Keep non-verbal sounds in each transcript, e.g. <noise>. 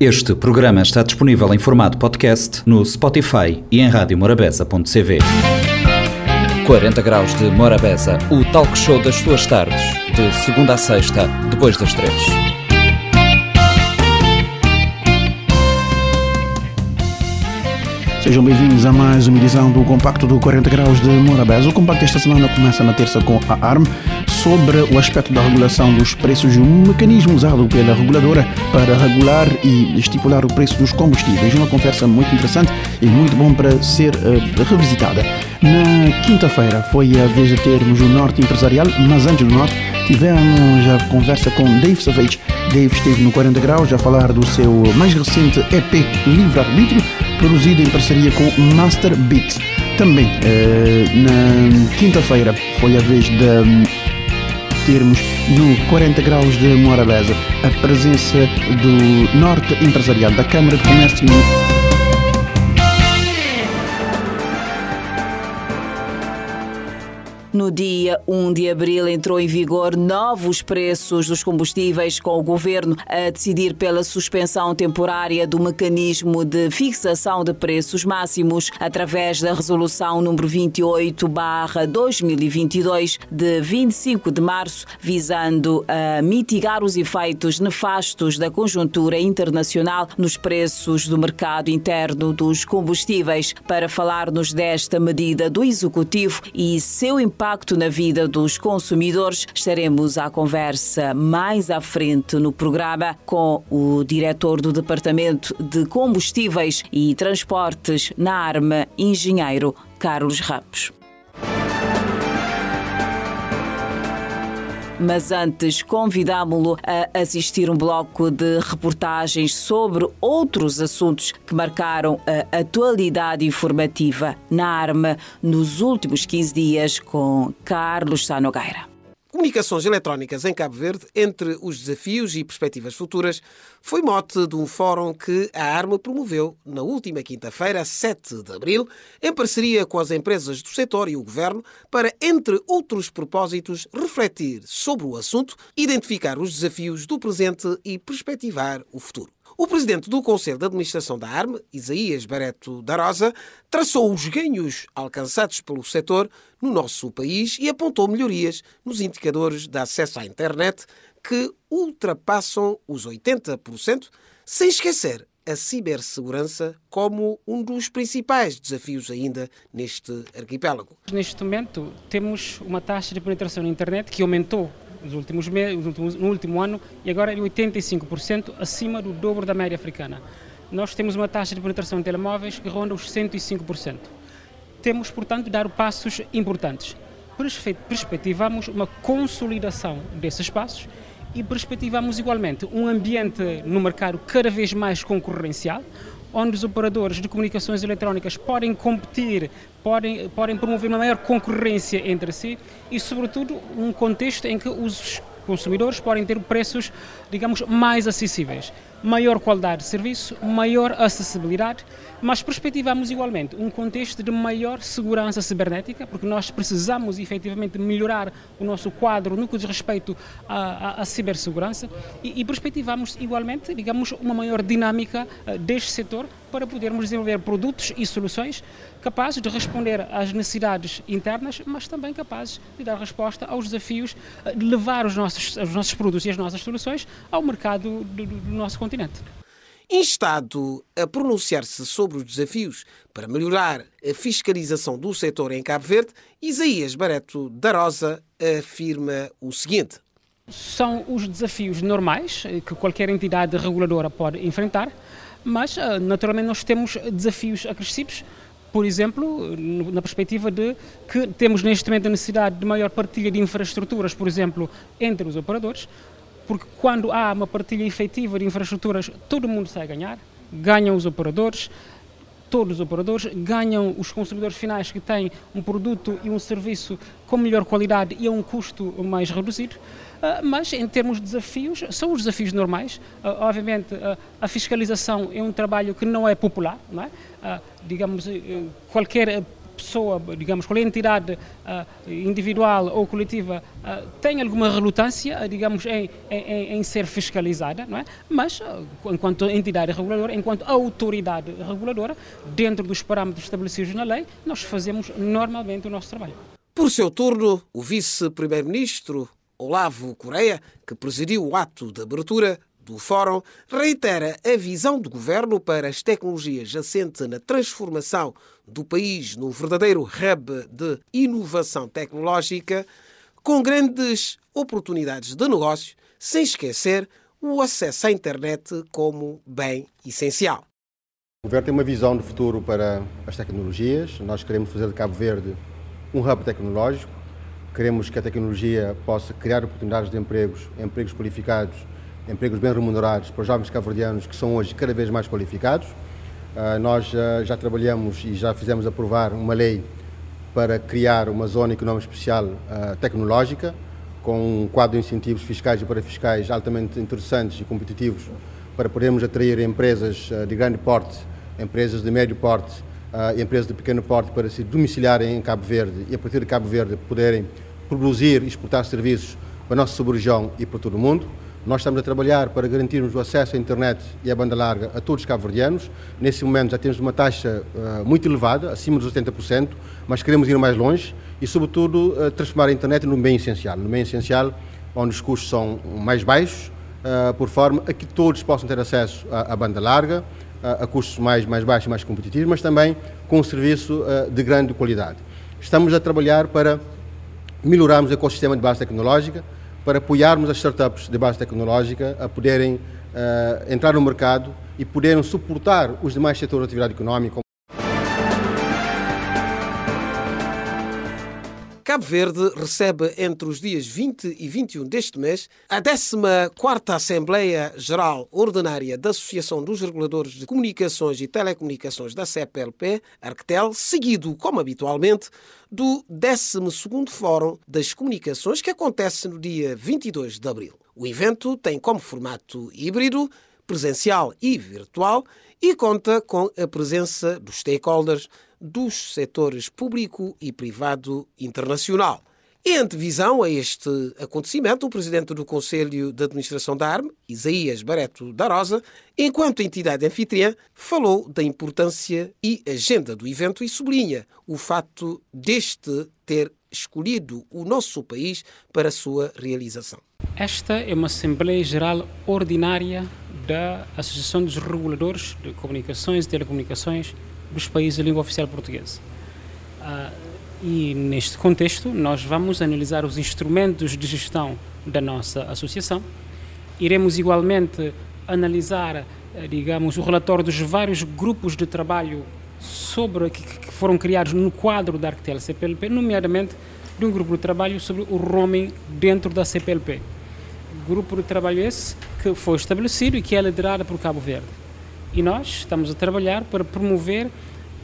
Este programa está disponível em formato podcast no Spotify e em radiomorabeza.cv. 40 Graus de Morabeza, o talk show das suas tardes, de segunda a sexta, depois das três. Sejam bem-vindos a mais uma edição do Compacto do 40 Graus de Morabeza. O Compacto esta semana começa na terça com a ARM sobre o aspecto da regulação dos preços e um mecanismo usado pela reguladora para regular e estipular o preço dos combustíveis. Uma conversa muito interessante e muito bom para ser uh, revisitada. Na quinta-feira foi a vez de termos o Norte Empresarial, mas antes do Norte tivemos a conversa com Dave Savage. Dave esteve no 40 Graus a falar do seu mais recente EP Livre Arbítrio produzido em parceria com Master Beats. Também eh, na quinta-feira foi a vez hum, termos no 40 graus de Morabeza a presença do Norte Empresarial da Câmara de Comércio No dia 1 de abril entrou em vigor novos preços dos combustíveis, com o governo a decidir pela suspensão temporária do mecanismo de fixação de preços máximos através da resolução número 28/2022 de 25 de março, visando a mitigar os efeitos nefastos da conjuntura internacional nos preços do mercado interno dos combustíveis. Para falar-nos desta medida do executivo e seu impacto impacto na vida dos consumidores. Estaremos à conversa mais à frente no programa com o diretor do Departamento de Combustíveis e Transportes na Arma, engenheiro Carlos Ramos. Mas antes convidámo-lo a assistir um bloco de reportagens sobre outros assuntos que marcaram a atualidade informativa na arma nos últimos 15 dias com Carlos Sanogueira. Comunicações eletrónicas em Cabo Verde, entre os desafios e perspectivas futuras, foi mote de um fórum que a Arma promoveu na última quinta-feira, 7 de abril, em parceria com as empresas do setor e o governo, para, entre outros propósitos, refletir sobre o assunto, identificar os desafios do presente e perspectivar o futuro. O presidente do Conselho de Administração da ARME, Isaías Bareto da Rosa, traçou os ganhos alcançados pelo setor no nosso país e apontou melhorias nos indicadores de acesso à internet que ultrapassam os 80%, sem esquecer a cibersegurança como um dos principais desafios ainda neste arquipélago. Neste momento temos uma taxa de penetração na internet que aumentou nos últimos meses, no último ano e agora é 85% acima do dobro da média africana. Nós temos uma taxa de penetração em telemóveis que ronda os 105%. Temos, portanto, de dar passos importantes. Perspectivamos uma consolidação desses passos e perspectivamos igualmente um ambiente no mercado cada vez mais concorrencial, onde os operadores de comunicações eletrónicas podem competir, podem, podem promover uma maior concorrência entre si e, sobretudo, um contexto em que os consumidores podem ter preços, digamos, mais acessíveis. Maior qualidade de serviço, maior acessibilidade, mas perspectivamos igualmente um contexto de maior segurança cibernética, porque nós precisamos efetivamente melhorar o nosso quadro no que diz respeito à, à, à cibersegurança e, e, perspectivamos igualmente, digamos, uma maior dinâmica uh, deste setor para podermos desenvolver produtos e soluções capazes de responder às necessidades internas, mas também capazes de dar resposta aos desafios uh, de levar os nossos, os nossos produtos e as nossas soluções ao mercado do, do nosso continente continente. Instado a pronunciar-se sobre os desafios para melhorar a fiscalização do setor em Cabo Verde, Isaías Bareto da Rosa afirma o seguinte. São os desafios normais que qualquer entidade reguladora pode enfrentar, mas eh, naturalmente nós temos desafios acrescidos por exemplo, na perspectiva de que temos neste momento a necessidade de maior partilha de infraestruturas, por exemplo, entre os operadores, porque quando há uma partilha efetiva de infraestruturas, todo mundo sai a ganhar, ganham os operadores, todos os operadores, ganham os consumidores finais que têm um produto e um serviço com melhor qualidade e a um custo mais reduzido. Uh, mas em termos de desafios, são os desafios normais. Uh, obviamente, uh, a fiscalização é um trabalho que não é popular, não é? digamos, qualquer pessoa, digamos, qual entidade uh, individual ou coletiva uh, tem alguma relutância, digamos, em, em, em, ser fiscalizada, não é? Mas, enquanto entidade reguladora, enquanto autoridade reguladora, dentro dos parâmetros estabelecidos na lei, nós fazemos normalmente o nosso trabalho. Por seu turno, o vice-primeiro-ministro Olavo Correia, que presidiu o ato de abertura, do Fórum reitera a visão do governo para as tecnologias assente na transformação do país num verdadeiro hub de inovação tecnológica, com grandes oportunidades de negócio, sem esquecer o acesso à internet como bem essencial. O governo tem uma visão de futuro para as tecnologias. Nós queremos fazer de Cabo Verde um hub tecnológico. Queremos que a tecnologia possa criar oportunidades de empregos, empregos qualificados empregos bem remunerados para os jovens cabo-verdianos que são hoje cada vez mais qualificados. Uh, nós uh, já trabalhamos e já fizemos aprovar uma lei para criar uma zona económica especial uh, tecnológica, com um quadro de incentivos fiscais e parafiscais altamente interessantes e competitivos para podermos atrair empresas de grande porte, empresas de médio porte e empresas de pequeno porte para se domiciliarem em Cabo Verde e a partir de Cabo Verde poderem produzir e exportar serviços para a nossa sub-região e para todo o mundo. Nós estamos a trabalhar para garantirmos o acesso à internet e à banda larga a todos os cabo-verdianos. Nesse momento já temos uma taxa uh, muito elevada, acima dos 80%, mas queremos ir mais longe e, sobretudo, uh, transformar a internet num bem essencial. Num bem essencial onde os custos são mais baixos, uh, por forma a que todos possam ter acesso à, à banda larga, a custos mais, mais baixos e mais competitivos, mas também com um serviço de grande qualidade. Estamos a trabalhar para melhorarmos o ecossistema de base tecnológica, para apoiarmos as startups de base tecnológica a poderem uh, entrar no mercado e poderem suportar os demais setores de atividade económica. Cabo Verde recebe entre os dias 20 e 21 deste mês a 14ª Assembleia Geral Ordinária da Associação dos Reguladores de Comunicações e Telecomunicações da CPLP, Arctel, seguido, como habitualmente, do 12º Fórum das Comunicações que acontece no dia 22 de abril. O evento tem como formato híbrido, presencial e virtual e conta com a presença dos stakeholders dos setores público e privado internacional. Em antevisão a este acontecimento, o presidente do Conselho de Administração da ARME, Isaías Bareto da Rosa, enquanto entidade anfitriã, falou da importância e agenda do evento e sublinha o fato deste ter escolhido o nosso país para a sua realização. Esta é uma Assembleia Geral Ordinária da Associação dos Reguladores de Comunicações e Telecomunicações dos países de língua oficial portuguesa. Uh, e neste contexto, nós vamos analisar os instrumentos de gestão da nossa associação. Iremos igualmente analisar, eh, digamos, o relatório dos vários grupos de trabalho sobre que, foram criados no quadro da Arctel CPLP, nomeadamente de um grupo de trabalho sobre o roaming dentro da CPLP. Grupo de trabalho esse que foi estabelecido e que é liderado por Cabo Verde e nós estamos a trabalhar para promover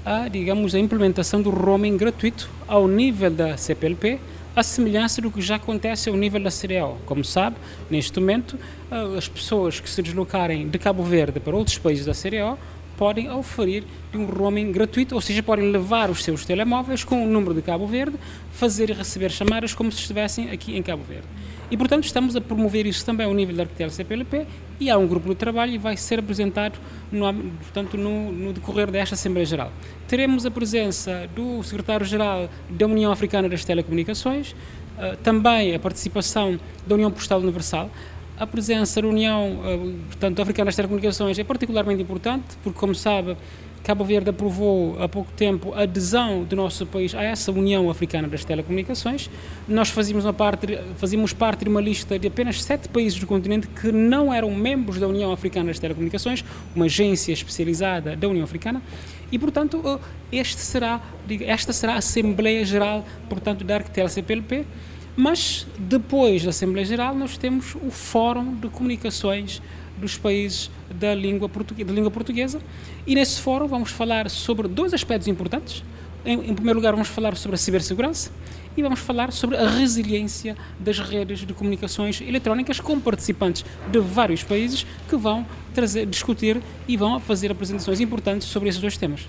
a, digamos, a implementação do roaming gratuito ao nível da CPLP, a semelhança do que já acontece ao nível da CDO. Como sabe, neste momento, as pessoas que se deslocarem de Cabo Verde para outros países da CDO podem oferir um roaming gratuito, ou seja, podem levar os seus telemóveis com o número de Cabo Verde, fazer e receber chamadas como se estivessem aqui em Cabo Verde. E, portanto, estamos a promover isso também ao nível da Arquitel CPLP e há um grupo de trabalho e vai ser apresentado no, portanto, no, no decorrer desta Assembleia Geral. Teremos a presença do Secretário-Geral da União Africana das Telecomunicações, uh, também a participação da União Postal Universal, a presença da União uh, portanto, Africana das Telecomunicações é particularmente importante, porque, como sabe, Cabo Verde aprovou há pouco tempo a adesão do nosso país a essa União Africana das Telecomunicações. Nós fazíamos, uma parte, fazíamos parte de uma lista de apenas sete países do continente que não eram membros da União Africana das Telecomunicações, uma agência especializada da União Africana, e, portanto, este será, esta será a Assembleia Geral, portanto, da Arctel CPLP, mas depois da Assembleia Geral nós temos o Fórum de Comunicações dos países da língua, portuguesa, da língua portuguesa. E nesse fórum vamos falar sobre dois aspectos importantes. Em, em, primeiro lugar, vamos falar sobre a cibersegurança e vamos falar sobre a resiliência das redes de comunicações eletrónicas com participantes de vários países que vão trazer, discutir e vão fazer apresentações importantes sobre esses dois temas.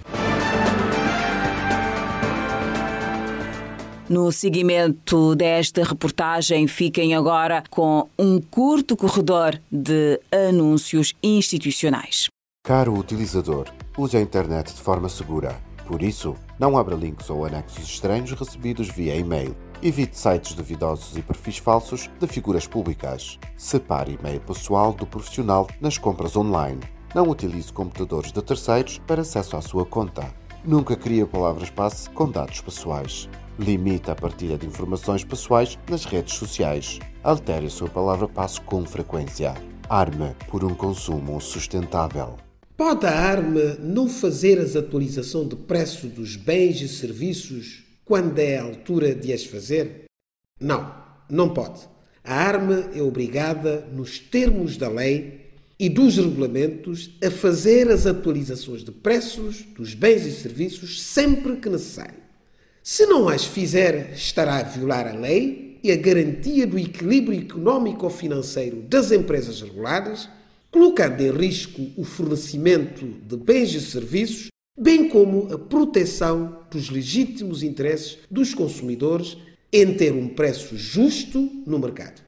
No seguimento desta reportagem, fiquem agora com um curto corredor de anúncios institucionais. Caro utilizador, use a internet de forma segura. Por isso, não abra links ou anexos estranhos recebidos via e-mail. Evite sites duvidosos e perfis falsos de figuras públicas. Separe e-mail pessoal do profissional nas compras online. Não utilize computadores de terceiros para acesso à sua conta. Nunca crie palavras-passe com dados pessoais. Limite a partilha de informações pessoais nas redes sociais. Altere a sua palavra-passe com frequência. Arme por um consumo sustentável. Pode a ARME não fazer as atualização de preço dos bens e serviços quando é a altura de as fazer? Não, não pode. A ARME é obrigada, nos termos da lei e dos regulamentos, a fazer as atualizações de preços dos bens e serviços sempre que necessário. Se não as fizer, estará a violar a lei e a garantia do equilíbrio económico-financeiro das empresas reguladas, colocando em risco o fornecimento de bens e serviços, bem como a proteção dos legítimos interesses dos consumidores em ter um preço justo no mercado.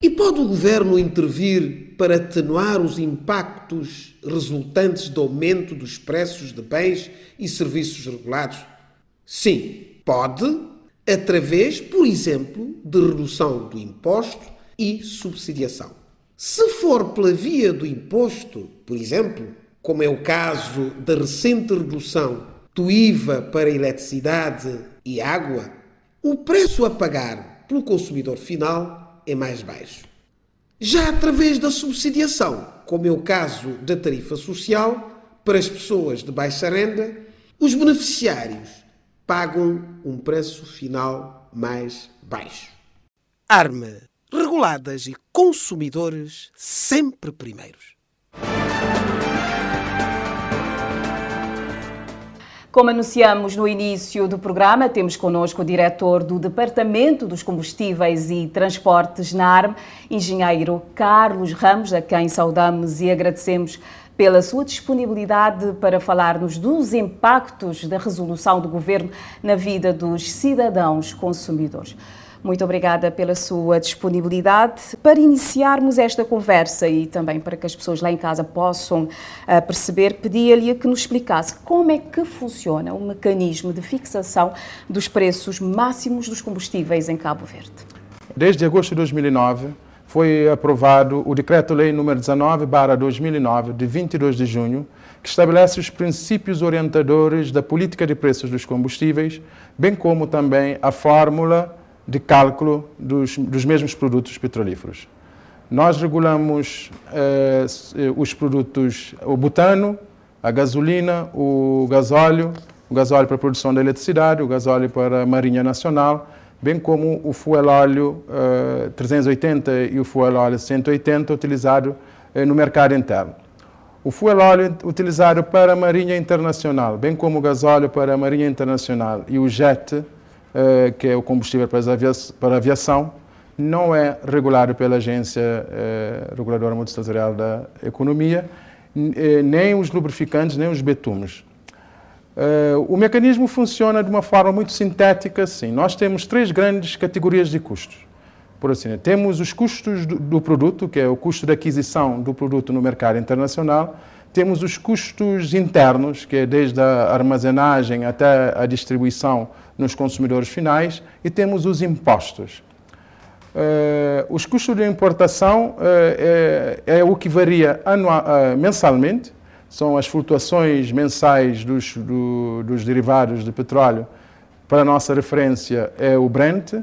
E pode o governo intervir para atenuar os impactos resultantes do aumento dos preços de bens e serviços regulados? Sim, pode, através, por exemplo, de redução do imposto e subsidiação. Se for pela via do imposto, por exemplo, como é o caso da recente redução do IVA para eletricidade e água, o preço a pagar pelo consumidor final é mais baixo. Já através da subsidiação, como é o caso da tarifa social, para as pessoas de baixa renda, os beneficiários pagam um preço final mais baixo. Arma, reguladas e consumidores sempre primeiros. Como anunciamos no início do programa, temos connosco o diretor do Departamento dos Combustíveis e Transportes na ARM, engenheiro Carlos Ramos, a quem saudamos e agradecemos pela sua disponibilidade para falar-nos dos impactos da resolução do Governo na vida dos cidadãos consumidores. Muito obrigada pela sua disponibilidade. Para iniciarmos esta conversa e também para que as pessoas lá em casa possam uh, perceber, pedia-lhe que nos explicasse como é que funciona o mecanismo de fixação dos preços máximos dos combustíveis em Cabo Verde. Desde agosto de 2009, foi aprovado o Decreto-Lei número 19/2009 de 22 de junho, que estabelece os princípios orientadores da política de preços dos combustíveis, bem como também a fórmula de cálculo dos, dos mesmos produtos petrolíferos. Nós regulamos eh, os produtos, o butano, a gasolina, o gasóleo, o gasóleo para a produção da eletricidade, o gasóleo para a Marinha Nacional, bem como o fuel óleo uh, 380 e o fuel óleo 180 utilizado uh, no mercado interno. O fuel óleo utilizado para a Marinha Internacional, bem como o gasóleo para a Marinha Internacional e o jet, uh, que é o combustível para, para a aviação, não é regulado pela Agência Reguladora Multissetorial da Economia, nem os lubrificantes, nem os betumes. Uh, o mecanismo funciona de uma forma muito sintética, sim. Nós temos três grandes categorias de custos. Por assim, temos os custos do, do, produto, que é o custo de aquisição do produto no mercado internacional. Temos os custos internos, que é desde a armazenagem até a distribuição nos consumidores finais. E temos os impostos. Uh, os custos de importação uh, é, é, o que varia mensalmente são as flutuações mensais dos, do, dos derivados de petróleo. Para a nossa referência é o Brent,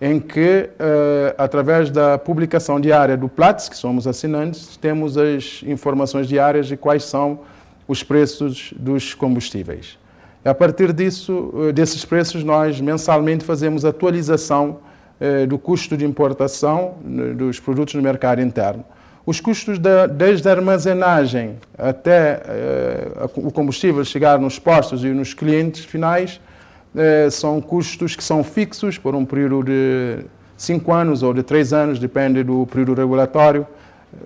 em que, uh, através da publicação diária do Platts, que somos assinantes, temos as informações diárias de quais são os preços dos combustíveis. A partir disso, uh, desses preços, nós mensalmente fazemos atualização uh, do custo de importação dos produtos no mercado interno. Os custos da, desde a armazenagem até eh, o combustível chegar nos postos e nos clientes finais eh, são custos que são fixos por um período de cinco anos ou de três anos, depende do período regulatório,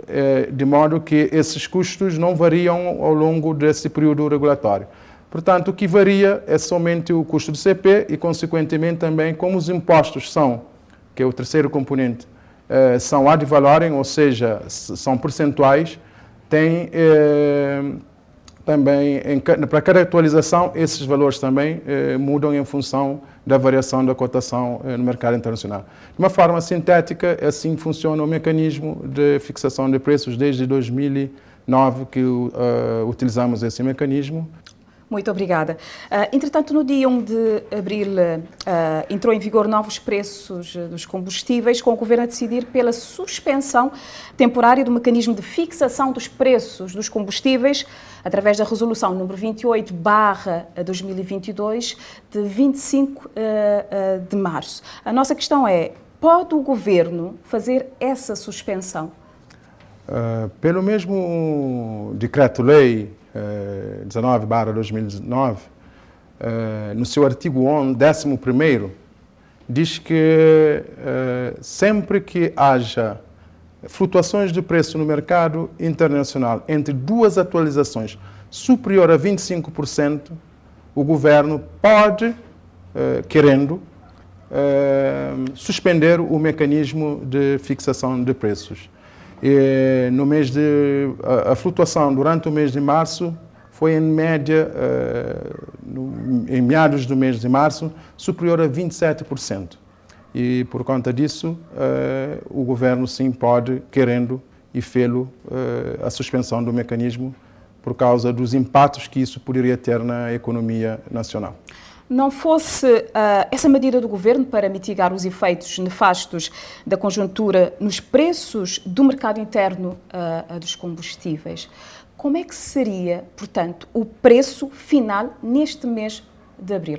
eh, de modo que esses custos não variam ao longo desse período regulatório. Portanto, o que varia é somente o custo do CP e, consequentemente, também como os impostos são, que é o terceiro componente, eh, são ad valorem, ou seja, são percentuais, tem eh, também, em, para cada atualização, esses valores também eh, mudam em função da variação da cotação eh, no mercado internacional. De uma forma sintética, assim funciona o mecanismo de fixação de preços desde 2009 que uh, utilizamos esse mecanismo muito obrigada. Uh, entretanto, no dia 1 de abril uh, entrou em vigor novos preços dos combustíveis, com o Governo a decidir pela suspensão temporária do mecanismo de fixação dos preços dos combustíveis através da resolução número 28 barra 2022 de 25 uh, de março. A nossa questão é, pode o Governo fazer essa suspensão? pelo mesmo decreto-lei 19 barra 2009, eh, no seu artigo 11, 11 diz que eh, sempre que haja flutuações de preço no mercado internacional entre duas atualizações superior a 25%, o governo pode, eh, querendo, suspender o mecanismo de fixação de preços. E no mês de a, a, flutuação durante o mês de março foi em média uh, no, em meados do mês de março superior a 27%. E por conta disso, uh, o governo sim pode, querendo e fê-lo, uh, a suspensão do mecanismo por causa dos impactos que isso poderia ter na economia nacional não fosse uh, essa medida do governo para mitigar os efeitos nefastos da conjuntura nos preços do mercado interno uh, dos combustíveis, como é que seria, portanto, o preço final neste mês de abril?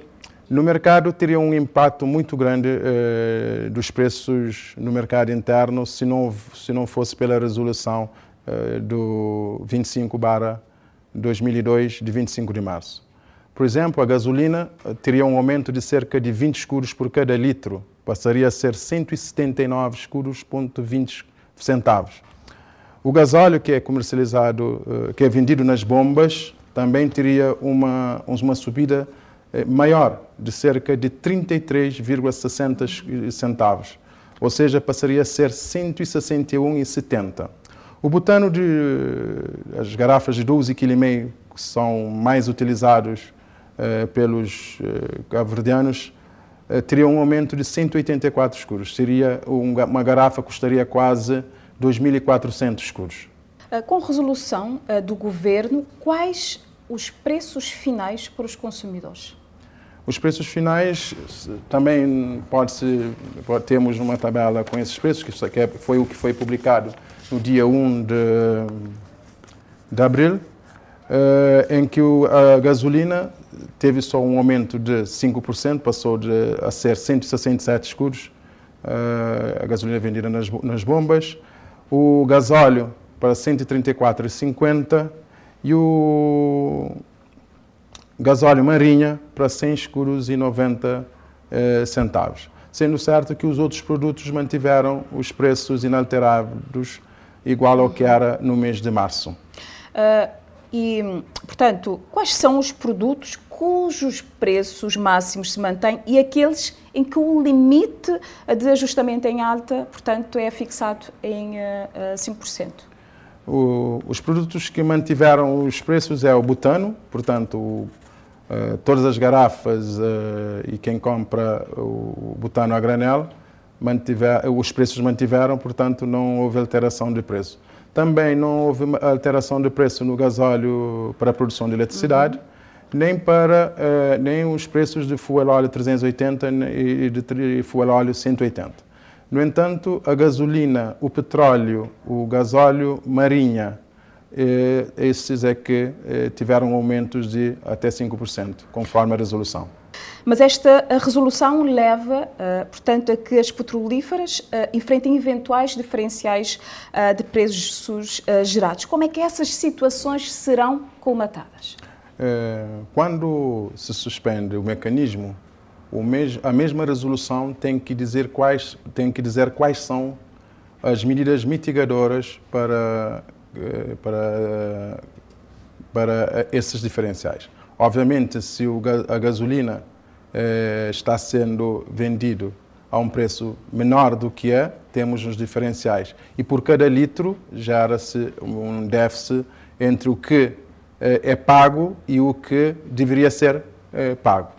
No mercado teria um impacto muito grande uh, dos preços no mercado interno se não, se não fosse pela resolução do 25 barra 2002 de 25 de março. Por exemplo, a gasolina eh, teria um aumento de cerca de 20 escuros por cada litro, passaria a ser 179 escuros, ponto 20 centavos. O gasóleo que é comercializado, eh, que é vendido nas bombas, também teria uma, uma subida eh, maior, de cerca de 33,60 centavos, ou seja, passaria a ser 161,70. O butano de as garrafas de 12,5 kg que são mais utilizados pelos eh, cabo-verdianos eh, teria um aumento de 184 escuros. Seria uma garrafa custaria quase 2.400 escuros. Com resolução do governo, quais os preços finais para os consumidores? Os preços finais também pode, temos uma tabela com esses preços que é, foi o que foi publicado no dia 1 de, de abril, em que a gasolina teve só um aumento de 5%, passou de, a ser 167 escudos, uh, a gasolina vendida nas, nas bombas, o gasóleo para 134,50 e o gasóleo marinha para 100 escuros e 90 uh, eh, centavos. Sendo certo que os outros produtos mantiveram os preços inalterados, igual ao que era no mês de março. Uh e, portanto, quais são os produtos cujos preços máximos se mantêm e aqueles em que o limite de ajustamento em alta, portanto, é fixado em uh, 5%? O, os produtos que mantiveram os preços é o butano, portanto, uh, todas as garrafas uh, e quem compra o butano a granel, mantiver, os preços mantiveram, portanto, não houve alteração de preço. Também não houve alteração de preço no gasóleo para a produção de eletricidade, uhum. Nem para eh, nem os preços de fuel óleo 380 e de fuel óleo 180. No entanto, a gasolina, o petróleo, o gasóleo marinha, eh, esses é que eh, tiveram aumentos de até 5%, conforme a resolução. Mas esta resolução leva, uh, portanto, a que as petrolíferas uh, enfrentem eventuais diferenciais uh, de preços gerados. Como é que essas situações serão colmatadas? Quando se suspende o mecanismo, a mesma resolução tem que dizer quais tem que dizer quais são as medidas mitigadoras para para para esses diferenciais. Obviamente, se a gasolina eh, está sendo vendido a um preço menor do que é, temos os diferenciais. E por cada litro gera-se um déficit entre o que é pago e o que deveria ser eh, pago.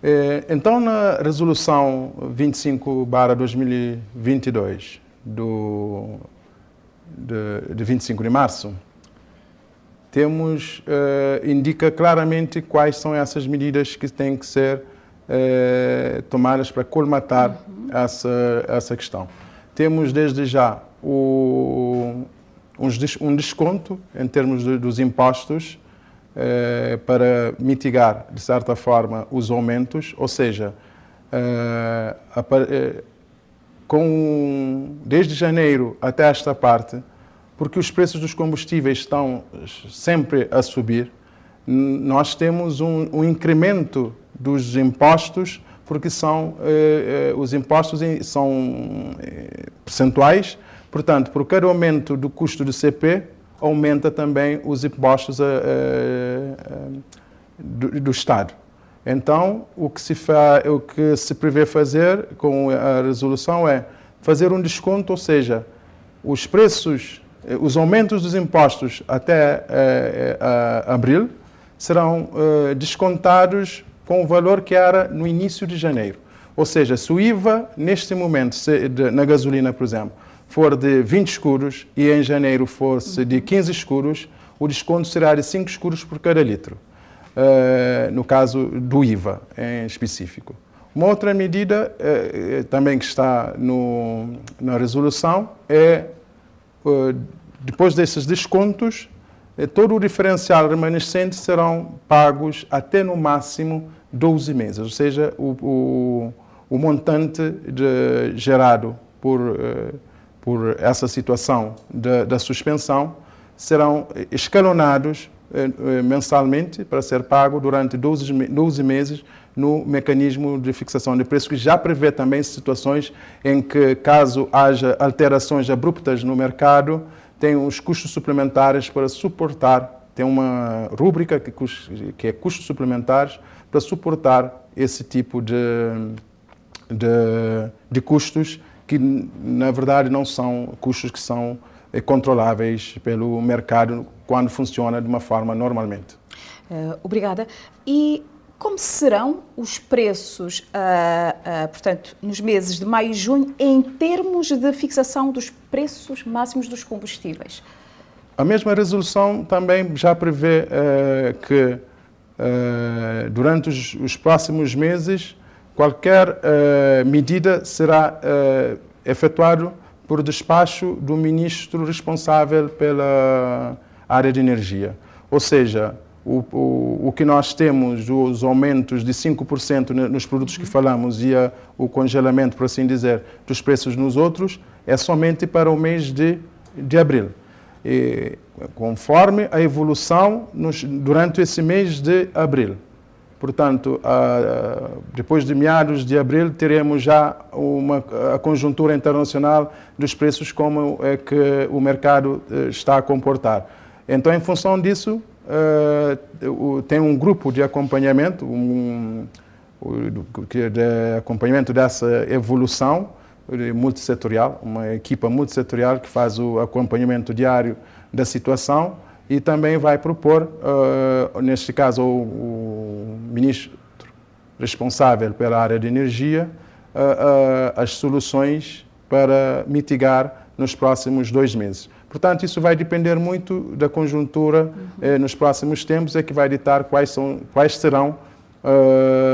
Eh, então, na resolução 25/2022 do de, de 25 de março, temos indica claramente quais são essas medidas que têm que ser tomadas para colmatar uhum. essa essa questão. Temos desde já o, um desconto em termos de, dos impostos eh, para mitigar, de certa forma, os aumentos, ou seja, eh, a, eh, com, desde janeiro até esta parte, porque os preços dos combustíveis estão sempre a subir, nós temos um, um incremento dos impostos, porque são, eh, eh os impostos são eh, percentuais Portanto, por cada aumento do custo do CP, aumenta também os impostos a, a, a, do, do, Estado. Então, o que, se fa, o que se prevê fazer com a resolução é fazer um desconto, ou seja, os preços, os aumentos dos impostos até eh, eh, abril serão eh, descontados com o valor que era no início de janeiro. Ou seja, se o IVA, neste momento, na gasolina, por exemplo, for de 20 escuros e em janeiro fosse de 15 escuros, o desconto será de 5 escuros por cada litro, uh, no caso do IVA em específico. Uma outra medida uh, também que está no, na resolução é, depois desses descontos, todo o diferencial remanescente serão pagos até no máximo 12 meses, ou seja, o, o, o montante de, gerado por por essa situação da suspensão serão escalonados eh, eh, mensalmente para ser pago durante 12, 12 meses no mecanismo de fixação de preços, que já prevê também situações em que, caso haja alterações abruptas no mercado, tem os custos suplementares para suportar, tem uma rúbrica que, que é custos suplementares para suportar esse tipo de, de, de custos que na verdade não são custos que são eh, controláveis pelo mercado quando funciona de uma forma normalmente. Uh, obrigada. E como serão os preços, uh, uh, portanto, nos meses de maio e junho, em termos de fixação dos preços máximos dos combustíveis? A mesma resolução também já prevê que durante os, os próximos meses qualquer uh, medida será uh, efetuado por despacho do ministro responsável pela área de energia. Ou seja, o, o, o que nós temos, os aumentos de 5% nos produtos que falamos e a, o congelamento, por assim dizer, dos preços nos outros, é somente para o mês de, de abril. E, conforme a evolução nos, durante esse mês de abril. Portanto, depois de meados de abril, teremos já uma, a conjuntura internacional dos preços, como é que o mercado eh, está a comportar. Então, em função disso, eh, tem um grupo de acompanhamento, um, de acompanhamento dessa evolução multissetorial, uma equipa multissetorial que faz o acompanhamento diário da situação e também vai propor, uh, neste caso, o, o, ministro responsável pela área de energia, uh, uh, as soluções para mitigar nos próximos dois meses. Portanto, isso vai depender muito da conjuntura uhum. nos próximos tempos, é que vai ditar quais, são, quais serão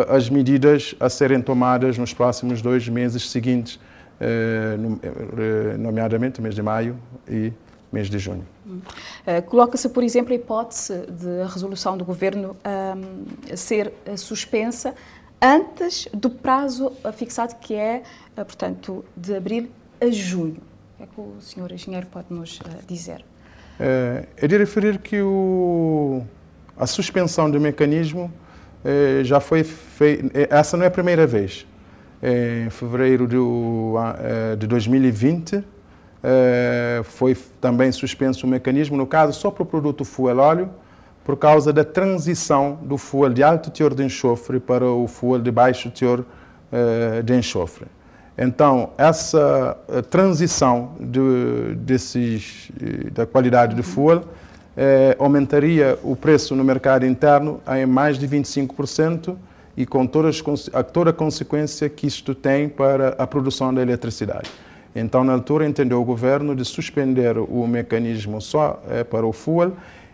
as medidas a serem tomadas nos próximos dois meses seguintes, nomeadamente mês de maio e mês de junho. Uh, Coloca-se, por exemplo, a hipótese de a resolução do governo um, ser suspensa antes do prazo fixado, que é, portanto, de abril a junho. O que é que o senhor engenheiro pode nos dizer? É de referir que o, a suspensão do mecanismo já foi feita. Essa não é a primeira vez. Em fevereiro de, de 2020, eh, foi também suspenso o mecanismo, no caso, só para o produto fuel óleo, por causa da transição do fuel de alto teor de enxofre para o fuel de baixo teor uh, de enxofre. Então, essa uh, transição de, desses, da qualidade do fuel aumentaria o preço no mercado interno em mais de 25% e com todas, a toda a consequência que isto tem para a produção da eletricidade. Então, na altura, entendeu o governo de suspender o mecanismo só para o fuel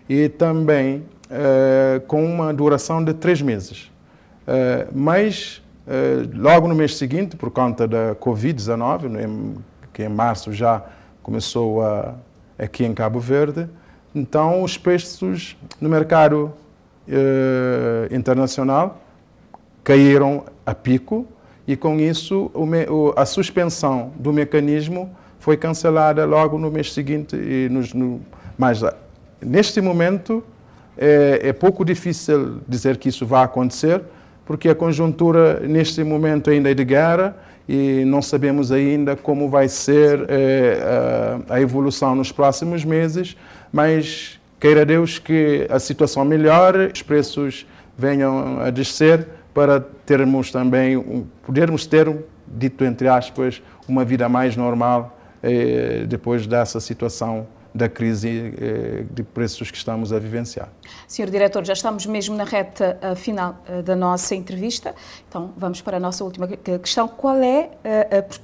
e também uh, com uma duração de três meses. Uh, mas, logo no mês seguinte, por conta da Covid-19, que em março já começou a, aqui em Cabo Verde, então os preços no mercado internacional caíram a pico e com isso a suspensão do mecanismo foi cancelada logo no mês seguinte nos, no, mas Neste momento, é, é, pouco difícil dizer que isso vai acontecer, porque a conjuntura neste momento ainda é de guerra e não sabemos ainda como vai ser é, a, a, evolução nos próximos meses, mas queira Deus que a situação melhore, os preços venham a descer para termos também, podermos ter, dito entre aspas, uma vida mais normal é, depois dessa situação da crise eh, de preços que estamos a vivenciar. Senhor Diretor, já estamos mesmo na reta eh, final eh, da nossa entrevista, então vamos para a nossa última questão. Qual é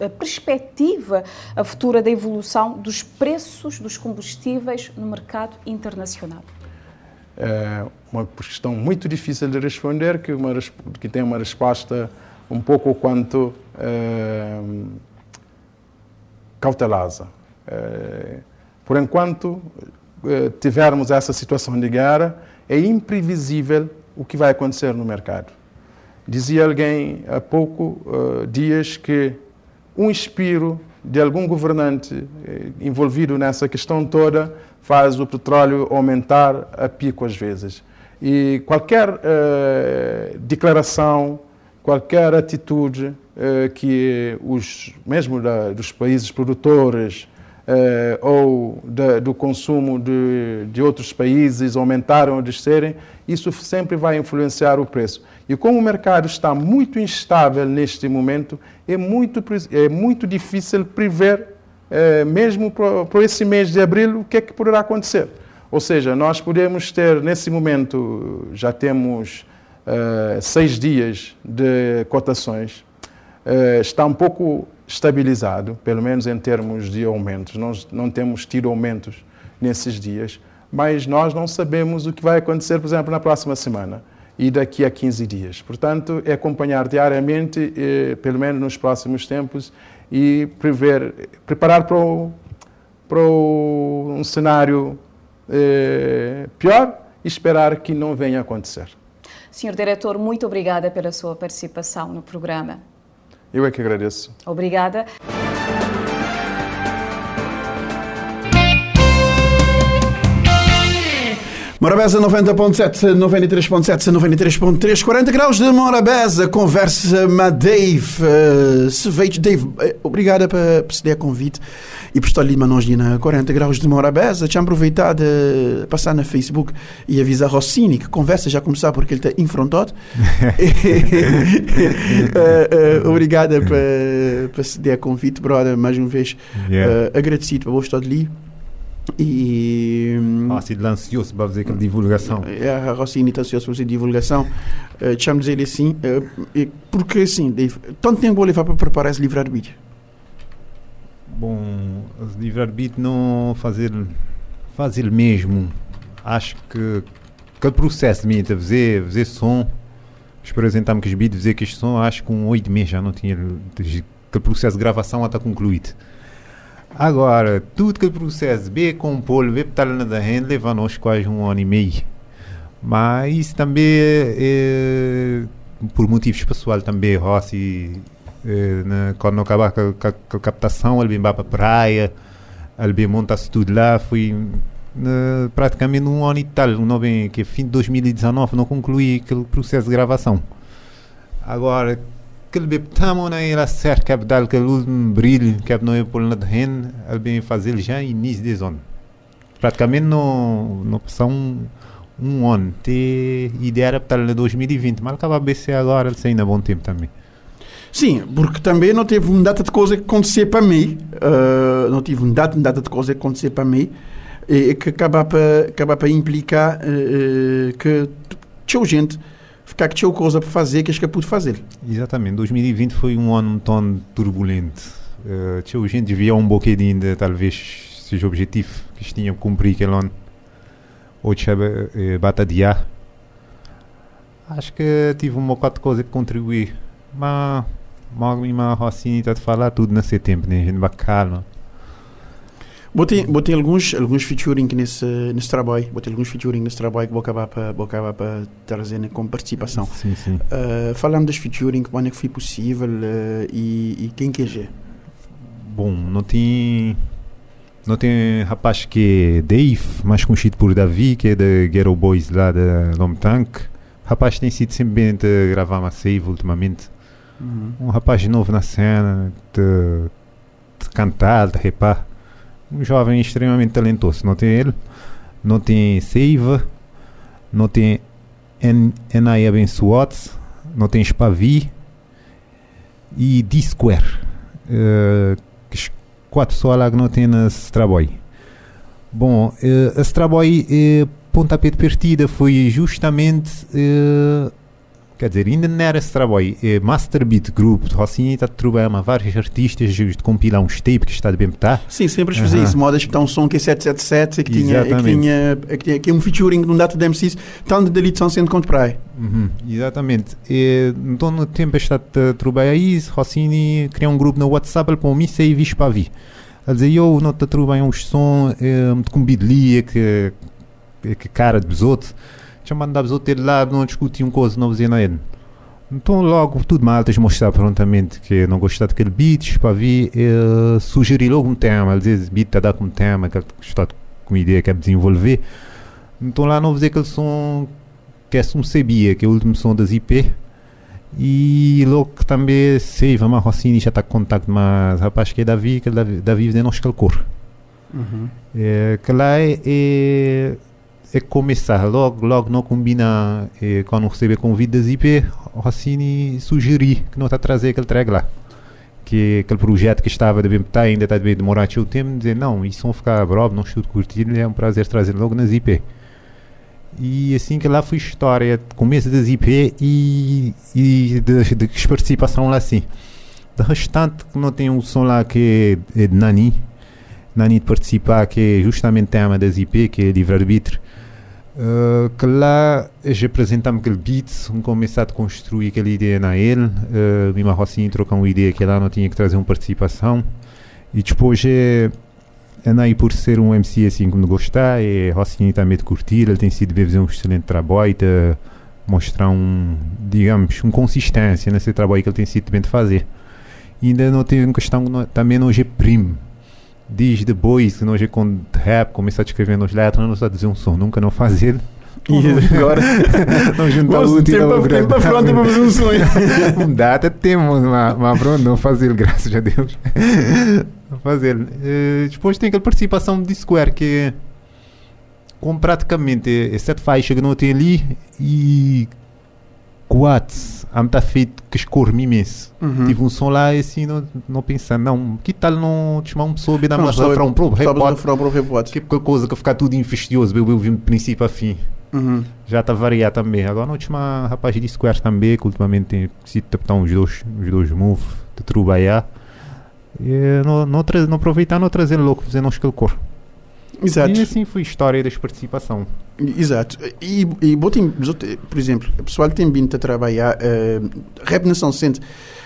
a perspectiva a futura da evolução dos preços dos combustíveis no mercado internacional? É uma questão muito difícil de responder, que, uma, que tem uma resposta um pouco quanto é, cautelosa. É, por enquanto eh, tivermos essa situação de guerra, é imprevisível o que vai acontecer no mercado. Dizia alguém há pouco uh, dias que um espiro de algum governante eh, envolvido nessa questão toda faz o petróleo aumentar a pico às vezes. E qualquer uh, declaração, qualquer atitude uh, que os mesmo da, dos países produtores eh, ou de, do consumo de, de outros países aumentaram ou descerem, isso sempre vai influenciar o preço. E como o mercado está muito instável neste momento, é muito, é muito difícil prever, eh, mesmo para esse mês de abril, o que é que poderá acontecer. Ou seja, nós podemos ter, nesse momento, já temos eh, seis dias de cotações, eh, está um pouco estabilizado, pelo menos em termos de aumentos. Nós não temos tido aumentos nesses dias, mas nós não sabemos o que vai acontecer, por exemplo, na próxima semana e daqui a 15 dias. Portanto, é acompanhar diariamente, eh, pelo menos nos próximos tempos, e prever, preparar para, o, para o, um cenário eh, pior e esperar que não venha a acontecer. Senhor Diretor, muito obrigada pela sua participação no programa. Eu é que agradeço. Obrigada. Morabeza 90.7, 93.7, 93.3, 40 graus de Morabeza, conversa com Dave. Uh, Dave, uh, obrigada por ceder convite e por estar ali nós na 40 graus de Morabeza. Tinha aproveitado de passar na Facebook e avisar Rossini que conversa já começar porque ele está enfrontado. uh, uh, obrigada por, ceder convite, brother, mais uma vez. Yeah. Uh, agradecido por estar ali. E. Ah, se ansioso para fazer aquela divulgação. É, a Rossini está ansioso para fazer divulgação. Uh, Deixa-me dizer assim, uh, porque assim, Dave, tanto tempo vou levar para preparar esse livro-arbítrio? Bom, o livro-arbítrio não fazer, fazer mesmo. Acho que aquele processo de mim de fazer, fazer som, apresentar-me que os beats, fazer que este som, acho que com oito meses já não tinha. Aquele processo de gravação está concluído. Agora, tudo que o processo B compor, B estar na da renda, leva nós quase um ano e meio. Mas também é, por motivos pessoais também, Rossi, é, na, quando acabar com, com, com, a captação, ele vem para a praia, ele vem montar-se tudo lá, foi na, praticamente um ano e tal, não vem, que fim de 2019, não concluí aquele processo de gravação. Agora, beptamo na ela cerca capital que não é por nada hen ele bem fazer já início de zona praticamente não não passar um, ano. Ter ideia era para em 2020, mas acaba a BC agora, ele ainda bom tempo também. Sim, porque também não teve uma data de coisa que acontecer para mim. Uh, não tive uma data, uma data de coisa que acontecer para mim. E que acaba para, acaba para implicar uh, que tinha gente ficar que tinha coisa para fazer que acho que pude fazer. Exatamente. 2020 foi um ano um tom turbulento. Uh, tinha gente devia um bocadinho de talvez seja objetivo que tinham cumprir aquele ano. Ou tinha uh, batalhar. Acho que tive uma de coisa que contribuir. Mas Mal e mal assim está a falar tudo nesse tempo, né? A gente vai calma. Botei, botei alguns, alguns featuring nesse, nesse trabalho, botei alguns featuring nesse trabalho que vou acabar para, vou acabar para trazer né, como participação. Sim, sim. Uh, falando dos featuring, quando é que foi possível uh, e, e, quem que é? Bom, não tem... Não tem rapaz que é Dave, mais conhecido por Davi, que é da Ghetto Boys lá da Lom Tank. Rapaz tem sido sempre bem de gravar uma save ultimamente. Uhum. Um rapaz novo na cena, de, de cantar, de repar. Um jovem extremamente talentoso. Não tem ele, não tem Seiva, não tem Enai Abençoados, não tem Spavi e D-Square. Uh, quatro pessoas lá que não tem nesse trabalho. Bom, uh, esse trabalho, uh, pontapé de partida foi justamente uh, Quer dizer, ainda não era esse trabalho. É Master Beat Group, Rocinha está a trabalhar vários artistas de compilar uns tapes que está de bem estar. Sim, sempre fazia isso. Modas para um som que é 777 que tinha, que tinha, que tinha que um featuring de um data de MCs, tanto de delito são sendo contra praia. Uhum, exatamente. E, então, no tempo está a trabalhar isso, Rocinha criou um grupo no WhatsApp para mim e visto para vir. A dizer, eu não estou a trabalhar um som é, de combilia que, que cara dos outros tinha mandado ter lá, não discutiam coisa, não faziam nada. Então logo tudo mal, tens mostrar prontamente que não gostar daquele beat, para vir, eh, sugerir logo um tema, às vezes beat está a dar como tema, que está com ideia que é desenvolver. Então lá não fazer aquele som que é som sabia, que é o último som das IP. E logo também sei, vamos Rossini já está com contato, mas rapaz que é Davi, que Davi, Davi de nós que cor. Uhum. É, que lá é, é é começar logo, logo não combina eh, quando receber convite das IP, Rossini sugerir que não está a trazer aquele track lá. Que aquele projeto que estava de bem estar ainda está de demorar o tempo, dizer não, isso não ficar bravo, não estou curtir, é um prazer trazer logo nas IP. E assim que lá foi história, começo das IP e, e de, de, de participação lá assim. De restante, não tem um som lá que é, é de Nani, Nani de participar, que é justamente tema das IP, que é livre-arbítrio Uh, que lá já apresentamos aquele beat, começar a construir aquela ideia na ele, uh, Mima Rossinho trocou uma ideia que lá não tinha que trazer uma participação e depois é, é aí por ser um MC assim como gostar, é Rossinho também de curtir, ele tem sido bem fazer um excelente trabalho, de mostrar um, digamos, uma consistência nesse trabalho que ele tem sido bem de fazer. E ainda não tem uma questão, também não é primo diz depois que nós com rap começar a escrever nos letras, não está a dizer um som, nunca não fazer. E agora <laughs> não juntar o útil ao tempo para frente para fazer um sonho. <laughs> um data temos, mas, mas pronto, não fazer, graças a Deus. <laughs> não fazer. Uh, depois tem aquela participação de Square que com praticamente é sete faixas que não tem ali e quatro am tá feito que escorre-me imenso. Uhum. Tive um som lá e assim, não, não pensando, não, que tal não chamar uma pessoa bem na massa para um próprio repórter? Que coisa que ficar tudo infestioso, eu vi de princípio a fim. Uhum. Já está a variar também. Agora não tinha rapaz de Square também, que ultimamente tem sido tapar os dois, os dois moves de trabalhar. E não, não, não aproveitar, não trazer louco, uns que cor. Exato. E assim foi a história da participação. Exato. E, e botem, por exemplo, o pessoal tem vindo a trabalhar, uh, Rap Nação Centro,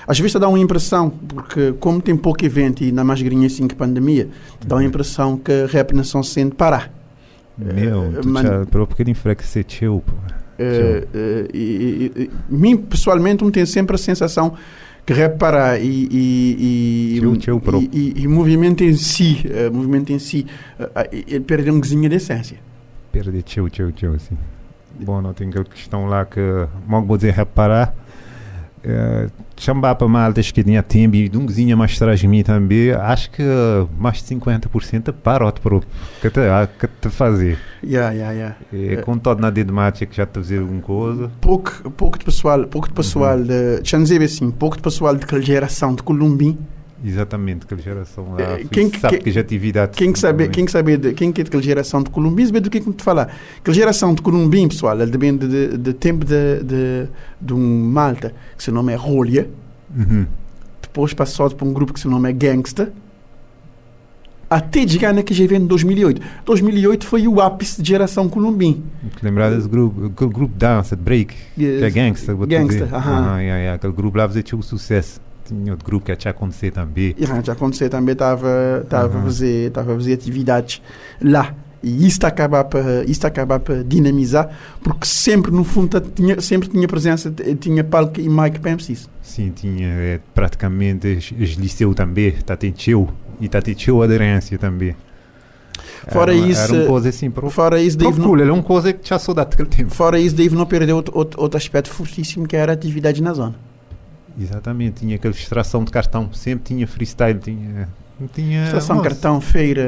às vezes dá uma impressão, porque como tem pouco evento e na mais grinha assim que pandemia, dá uma impressão que Rap Nação Centro parar. Meu, uh, tu man, já, pelo bocadinho enfraqueceu, pô. Uh, uh, e, e, e, mim, pessoalmente, me tem sempre a sensação que reparar e, e, e, tchau, tchau, e, e, movimento em si, uh, movimento em si, uh, ele perde um gozinho de essência. Perde tchau, tchau, tchau, assim. Bom, não tem aquela questão lá que, mal vou dizer reparar, Uh, chamar para maltas que tinha tempo e dunguzinha mais atrás de mim também, acho que uh, mais de 50% para para que te, que te fazer. Yeah, yeah, yeah. E, com todo na de mate que já te fazer alguma coisa. Pouco, pouco de pessoal, pouco de pessoal, uhum. de, deixa dizer assim, pouco de pessoal daquela geração de Columbim Exatamente, aquela geração lá. Eh, quem sabe que, já atividade. Quem que sabe, quem que sabe de, quem que é daquela geração de Columbim, sabe do que é que te falar. Aquela geração de Columbim, pessoal, ela depende de, de, tempo de, de, de um malta que se nome é Rolha. Uhum. Depois passou para um grupo que se nome é Gangsta. Até chegar naquele evento em 2008. 2008 foi o ápice de geração Columbim. Lembrar desse grupo, aquele grupo de break, yes. que é Gangsta. Gangsta, aham. Uh -huh, yeah, yeah, aquele grupo lá fazia o sucesso tinha outro grupo que ia acontecer também. Ia acontecer também, estava uhum. a fazer fazer atividades lá. E isto acaba para isto acaba para dinamizar, porque sempre no fundo tinha sempre tinha presença, tinha palco e Mike Pemsis. Sim, tinha é, praticamente os liceu também, está tenteu e está tenteu aderência também. Fora era, isso, era uma coisa assim, pro, fora isso, Dave não, é uma coisa que já saudade daquele tempo. Fora isso, Dave não perdeu outro, outro, outro aspecto fortíssimo que era a atividade na zona. Exatamente, tinha aquela extração de cartão, sempre tinha freestyle, tinha. tinha extração de cartão, feira.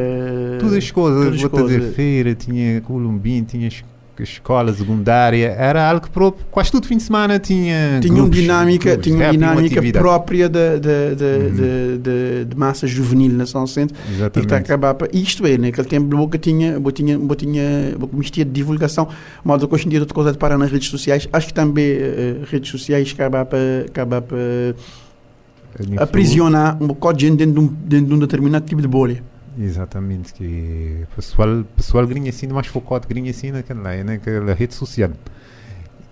Todas as coisas, vou coisas. dizer, feira, tinha Columbim, tinha escola secundária, era algo próprio, quase todo fim de semana tinha. Tinha uma dinâmica, grupos, tinha uma dinâmica própria de, de, de, uhum. de, de, massa juvenil na São Centro. Exatamente. E que acabar isto é, naquele tempo boca tinha, boca tinha, boca tinha, boca mistia de divulgação, mas hoje em dia outra coisa de parar nas redes sociais, acho que também uh, redes sociais acaba para acaba para aprisionar um bocado de gente dentro de um, dentro de um determinado tipo de bolha. Exatamente, que pessoal, pessoal grinha assim, mais focado grinha assim naquela, naquela rede social.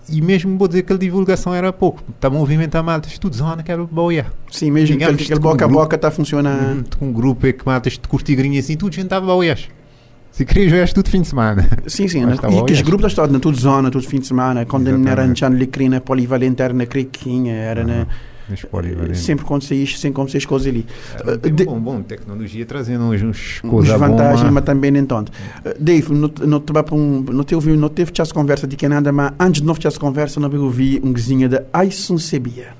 E mesmo vou dizer que a divulgação era pouco. Está a movimentar maltas, tudo zona que era boia. Sim, mesmo Digamos, que aquele boca a boca está funcionando. Com um grupo é que maltas de curtir grinha assim, tudo gente estava boias. Se querias ver tudo fim de semana. Sim, sim. Tá e que os grupos estavam na tudo zona, tudo fim de semana. Quando era em Chanlicrina, polivalente, era na Criquinha, era na sempre acontece isto, sempre acontece as coisas ali. É, uh, bom, bom, tecnologia trazendo uns, uns coisas vantagens, mas também nem tanto. Uh, Dave, não, não, um, não, teve, não teve chance conversa de que nada, mas antes de não chance conversa, não ouvi um vizinho de Aysun Sebia.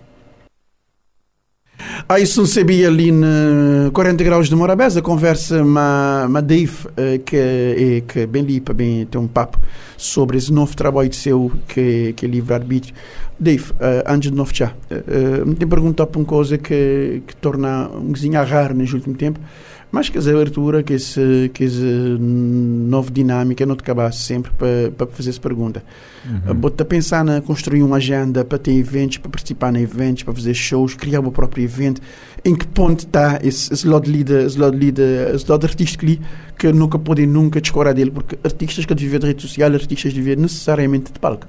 Aysun Sebia ali na 40 graus de Morabeza, conversa com Dave, uh, que é que bem limpa, bem tem um papo sobre esse novo trabalho seu que, que é livre-arbítrio. Dave, uh, antes de novo já, uh, me tem perguntado por uma coisa que, que torna um cozinha raro neste último tempo, mas que essa abertura, que esse, que essa nova dinâmica não te acabasse sempre para, para fazer essa pergunta. Uhum. Uh, Bota pensar na construir uma agenda para ter eventos, para participar em eventos, para fazer shows, criar o próprio evento. Em que ponto está esse, esse lado líder, esse lado líder, esse lado artístico ali que nunca podem nunca descorar dele, porque artistas que vivem de rede social, artistas vivem necessariamente de palco.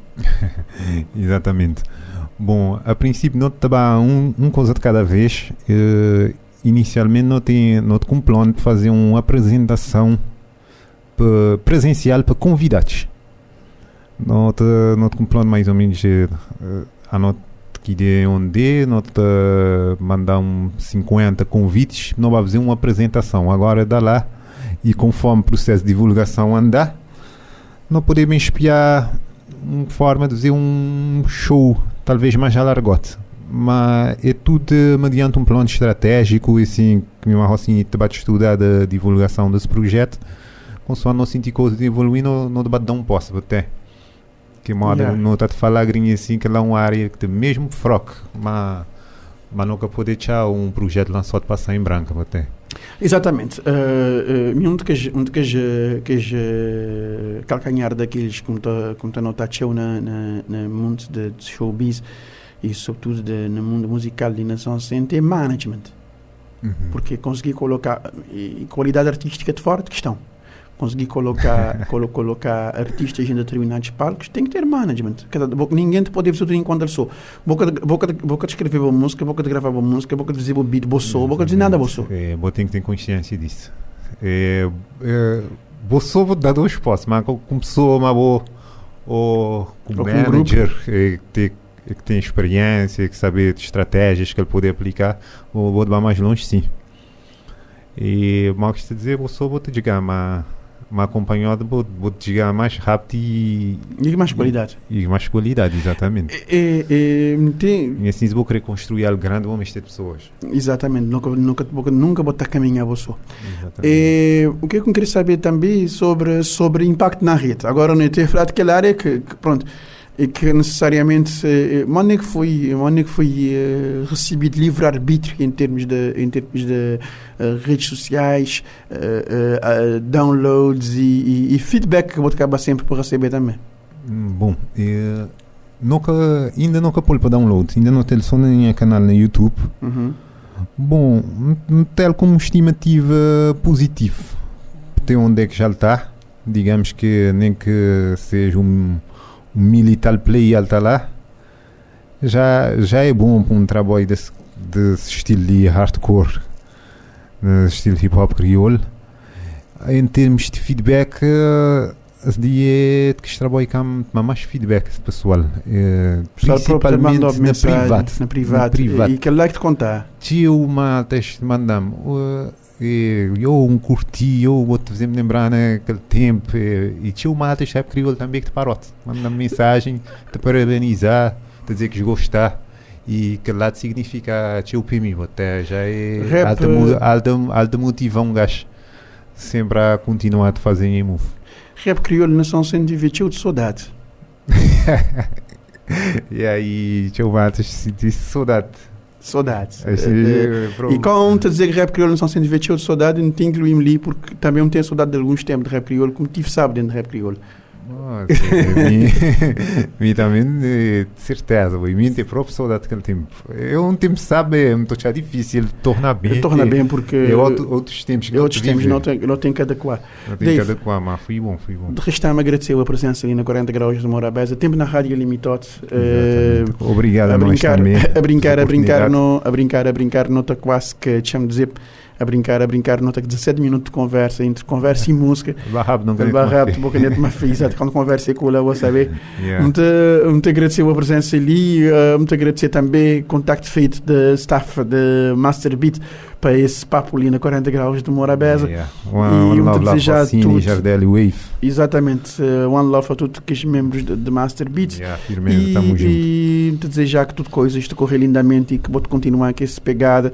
<laughs> Exatamente. Bom, a princípio não estava um, um coisa de cada vez. Uh, inicialmente não tem não com plano de fazer uma apresentação presencial para convidados. Não não com plano mais ou menos uh, a nota que de onde não te mandar um 50 convites, não vai fazer uma apresentação. Agora dá lá e conforme o processo de divulgação andar, não podemos espiar uma forma de fazer um show talvez mais alargote mas é tudo mediante um plano estratégico e assim, que me assim, debate estudar a divulgação desse projeto, consoante não sentir coisa de evoluir, no, no debate não posso até. Que moda yeah. não está a falar grinha assim, que lá é uma área que tem mesmo froque, mas, mas nunca pode deixar um projeto lançado passar em branco até. Exatamente. Uh, uh, um dos um que que uh, calcanhar daqueles como está como está notado na, na, na mundo de, de showbiz e sobretudo de, no mundo musical de nação centro é management. Uhum. Porque conseguir colocar e qualidade artística de fora de questão. Conseguir colocar <laughs> colo, colocar artistas em determinados palcos tem que ter management. Cada, ninguém te pode fazer enquanto ele sou. Boca de, boca, de, boca de escrever uma música, boca de gravar uma música, boca de dizer o beat, bossou, boca de dizer nada bossou. É, vou ter que ter consciência disso. É, é, bossou vou dar dois postos, mas como pessoa, mas vou ou como manager, é, ter que tem experiência, que sabe estratégias que ele pode aplicar, vou, vou levar mais longe sim. E mal que te dizer, eu sou vou te dizer, mas uma acompanhada vou, vou chegar mais rápido e, E mais qualidade. e, mais qualidade, exatamente. É, é, tem, E assim vou querer construir algo grande, vamos ter pessoas. exatamente, nunca, nunca, nunca botar caminhar você. É, o que eu queria saber também sobre sobre impacto na rede. Agora não ter falado aquela área que, que pronto e que necessariamente onde é que foi onde é que foi eh, recebido livre arbítrio em termos de em termos de eh, redes sociais eh, downloads e, e- e feedback que vou acabar sempre por receber também Hum, Bom, nunca, ainda nunca pôr para download, ainda não tenho só nem canal no YouTube. Uhum. Bom, tel como estimativa positivo. Até onde é que já está. Digamos que nem que seja um militar play está lá. Já, já é bom para um trabalho desse, desse estilo de hardcore, estilo hip hop crioulo. Em termos de feedback, eh, esse dia é que este trabalho com mais feedback esse pessoal. próprio principalmente na mensagem privada. na privada, e que lá que te contar Tio malta este mandam uh, e eu um curti eu fazer me lembrar naquele tempo. Eh, e tio malta este rap crioulo também que te parote. Manda mensagem <laughs> te parabenizar te dizer que gostar e que lá significa tio mim até já é Rap, alta, alta, alta motiva um gajo. Sempre a continuar a fazer em move. Rap crioulo não são sendo divertido de saudade. <laughs> E aí tio malta senti saudade saudades Assim, Eh, eh, pro- E como te dizer que rap crioulo não são sendo divertido de saudade, não te incluí-me ali, porque também não tenho saudade de alguns tempos de rap crioulo, como tive sabe dentro de rap crioulo. Eh, <laughs> de certeza, e mim tem próprio saudade daquele tempo. Eu um tempo sabe, é muito já difícil tornar bem. Torna é- bem porque É outro, outros tempos que é outros tempos não tem, não tem que adequar. Não tem Dave. cada qual, mas foi bom, foi bom. De restar-me agradecer a presença ali na 40 graus de Morabeza, tempo na rádio limitado. eh, Exatamente. Obrigado a, a brincar, também. <laughs> a brincar, a brincar, no, a brincar, a brincar, nota quase que te chamo de zip, a brincar, a brincar, nota que 17 minutos de conversa, entre conversa e música. Rápido, não Vai ganha rápido, boca dentro de exato, quando conversei com ela, vou saber. <laughs> Yeah. Muito, muito agradecer a presença ali, eh, muito agradecer também o contacto feito da staff de Masterbeat para esse papo ali na 40 graus de Morabeza. Yeah. E One, love lá desejar Cine, tudo. Jardel e Wave. Exatamente, eh, one love a todos que os membros de, de Masterbeat. Yeah, firmeza, E, tamo junto. e te desejar que tudo coisas te correr lindamente e que vou continuar com essa pegada.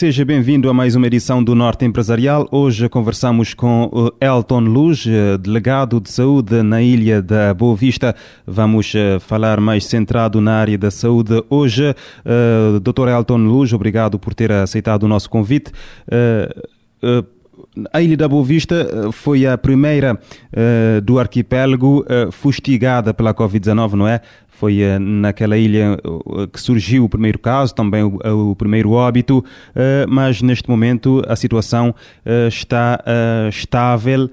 Seja bem-vindo a mais uma edição do Norte Empresarial. Hoje conversamos com o Elton Luz, eh, delegado de saúde na ilha da Boa Vista. Vamos eh, falar mais centrado na área da saúde hoje. Eh, Dr. Elton Luz, obrigado por ter aceitado o nosso convite. Eh, eh, a Ilha da Boa Vista eh, foi a primeira eh, do arquipélago eh, fustigada pela Covid-19, não é? Foi eh, naquela ilha que surgiu o primeiro caso, também o, o primeiro óbito, mas neste momento a situação está estável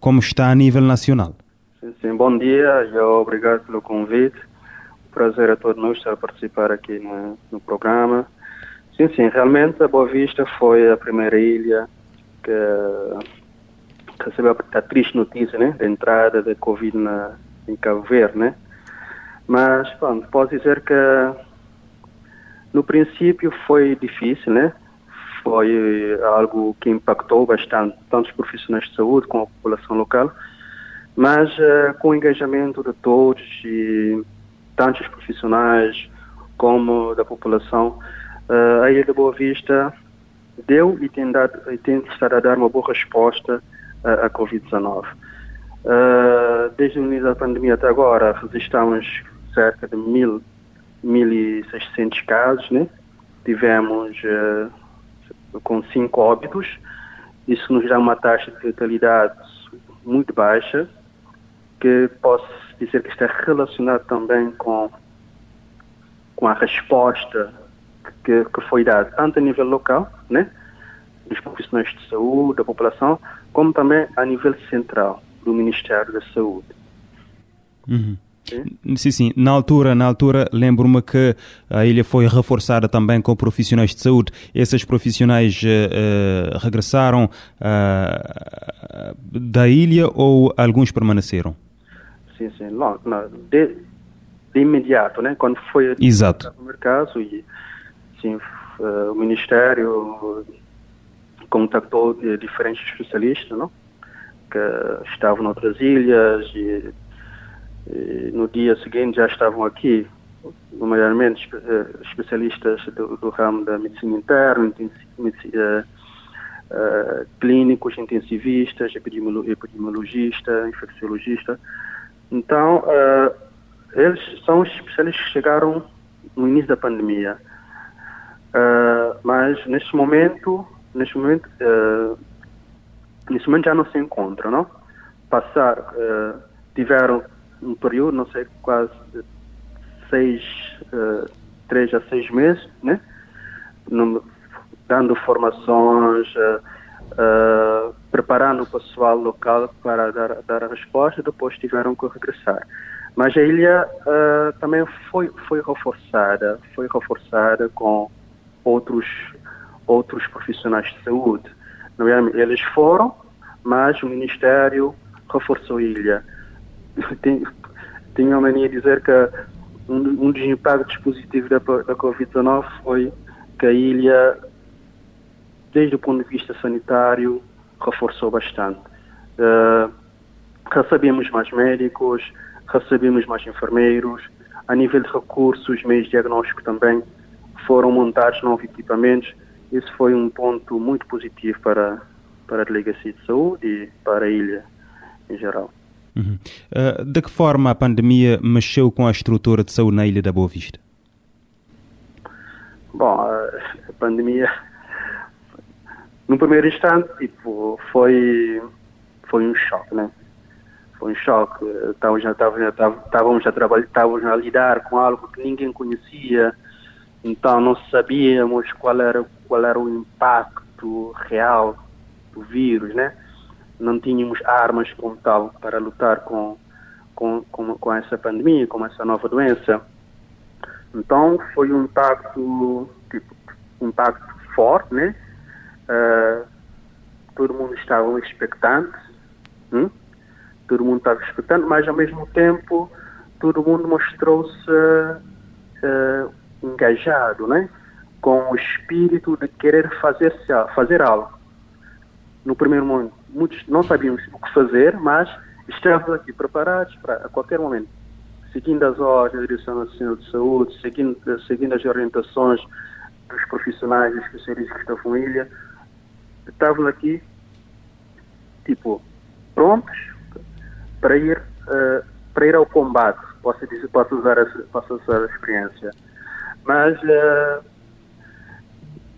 como está a nível nacional. Sim, sim, bom dia e obrigado pelo convite. Prazer a todos nós estar a participar aqui no, no programa. Sim, sim, realmente a Boa Vista foi a primeira ilha que, recebeu a triste notícia né, da entrada da Covid na, em Cabo Verde. Né? Mas, pronto, posso dizer que no princípio foi difícil, né? Foi algo que impactou bastante tanto os profissionais de saúde como a população local mas eh, com o engajamento de todos e tanto os profissionais como da população, a Ilha da Boa Vista deu e tem, dado, e tem estado a dar uma boa resposta à Covid-19. Eh, desde o início da pandemia até agora, registramos cerca de mil, 1.600 casos, né? Tivemos eh, com cinco óbitos, isso nos dá uma taxa de letalidade muito baixa, que posso dizer que está relacionado também com, com a resposta que, que foi dada, tanto a nível local, né, dos profissionais de saúde, da população, como também a nível central, do Ministério da Saúde. Uhum. Sim? sim, sim. Na altura, na altura lembro-me que a ilha foi reforçada também com profissionais de saúde. Esses profissionais uh, regressaram uh, da ilha ou alguns permaneceram? Sim, sim. Não, não. De, de, imediato, né? Quando foi Exato. o primeiro caso, e, sim, o Ministério contactou diferentes especialistas, não? Que estavam noutras ilhas e e no dia seguinte já estavam aqui, nomeadamente eh, especialistas do, do ramo da medicina interna, uh, uh, clínicos, intensivistas, epidemiolo epidemiologista, infecciologista. Então, uh, eles são os especialistas que chegaram no início da pandemia. Mas neste momento, neste momento, neste momento já não se encontram, não? Passar, tiveram um período, não sei, quase seis, uh, três a seis meses, né? No, dando formações, uh, uh, preparando o pessoal local para dar, dar a resposta, depois tiveram que regressar. Mas a ilha também foi, foi reforçada, foi reforçada com outros, outros profissionais de saúde. Eles foram, mas o Ministério reforçou a ilha <laughs> tenho a mania de dizer que um, um dos impactos positivos da, da Covid-19 foi que a ilha, desde o ponto de vista sanitário, reforçou bastante. Uh, recebemos mais médicos, recebemos mais enfermeiros, a nível de recursos, meios de diagnóstico também foram montados novos equipamentos. Isso foi um ponto muito positivo para, para a Delegacia de Saúde e para a ilha em geral. Uhum. Uh, de que forma a pandemia mexeu com a estrutura de saúde na Ilha da Boa Vista? Bom, a pandemia, no primeiro instante, tipo, foi, foi um choque, né? Foi um choque. Estávamos a, estávamos a trabalhar, estávamos a lidar com algo que ninguém conhecia, então não sabíamos qual era, qual era o impacto real do vírus, né? não tínhamos armas como tal para lutar com, com, com, com essa pandemia, com essa nova doença. Então foi um impacto, tipo, um impacto forte, né? Uh, todo mundo estava expectante, hum? todo mundo estava expectante, mas ao mesmo tempo todo mundo mostrou-se uh, engajado, né? Com o espírito de querer fazer, fazer algo. No primeiro momento, muitos não sabíamos o que fazer, mas estávamos aqui preparados para a qualquer momento, seguindo as ordens da Direção Nacional de Saúde, seguindo, seguindo as orientações dos profissionais, dos especialistas em ilha, estávamos aqui, tipo, prontos para ir, uh, para ir ao combate, posso, dizer, posso, usar, a, posso usar a experiência. Mas uh,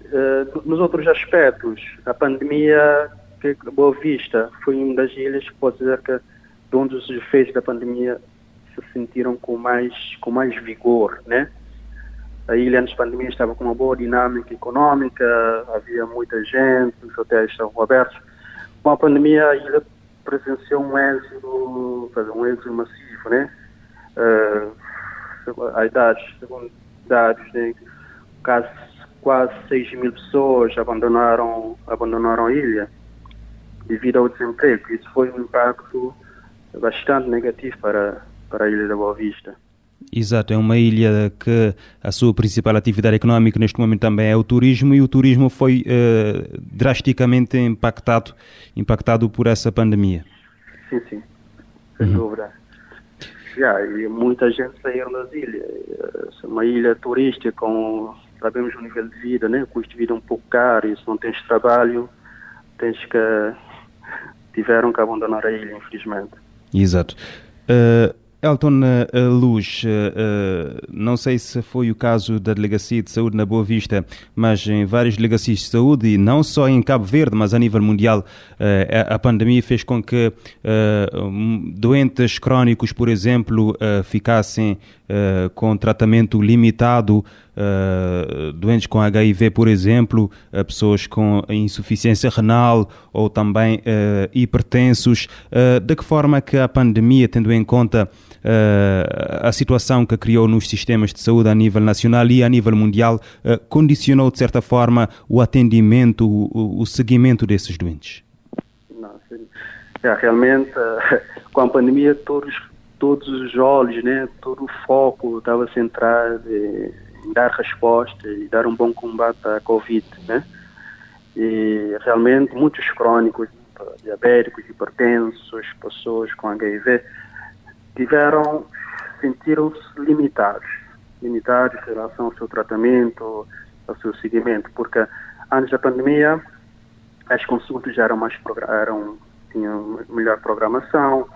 uh, nos outros aspectos, a pandemia que Boa Vista foi uma das ilhas que pode dizer que de onde os efeitos da pandemia se sentiram com mais, com mais vigor, né? A ilha antes da pandemia estava com uma boa dinâmica econômica, havia muita gente, os hotéis estavam abertos. Com a pandemia a ilha presenciou um êxodo, um êxodo massivo, né? Uh, a idades, segundo dados, né? quase, quase 6 mil pessoas abandonaram, abandonaram a ilha devido ao desemprego. Isso foi um impacto bastante negativo para, para a Ilha da Boa Vista. Exato, é uma ilha que a sua principal atividade económica neste momento também é o turismo e o turismo foi uh, drasticamente impactado, impactado por essa pandemia. Sim, sim, sem uhum. dúvida. E muita gente saiu das ilhas. É uma ilha turística com, sabemos, o nível de vida, né? o custo de vida é um pouco caro, e se não tens trabalho, tens que tiveram que abandonar a ilha, infelizmente. Exato. Uh, Elton uh, Luz, uh, não sei se foi o caso da Delegacia de Saúde na Boa Vista, mas em várias delegacias de saúde, e não só em Cabo Verde, mas a nível mundial, a, pandemia fez com que doentes crónicos, por exemplo, ficassem uh, com tratamento limitado, uh, doentes com HIV, por exemplo, uh, pessoas com insuficiência renal ou também hipertensos. de que forma que a pandemia, tendo em conta a situação que criou nos sistemas de saúde a nível nacional e a nível mundial, condicionou de certa forma o atendimento, o, o seguimento desses doentes? Não, é, realmente, <laughs> com a pandemia, todos todos os olhos, né, todo o foco estava centrado em dar resposta e dar um bom combate à Covid, né? E realmente muitos crônicos, diabéticos, hipertensos, pessoas com HIV, tiveram, sentiram-se limitados, limitados em relação ao seu tratamento, ao seu seguimento, porque antes da pandemia as consultas eram mais eram tinham melhor programação,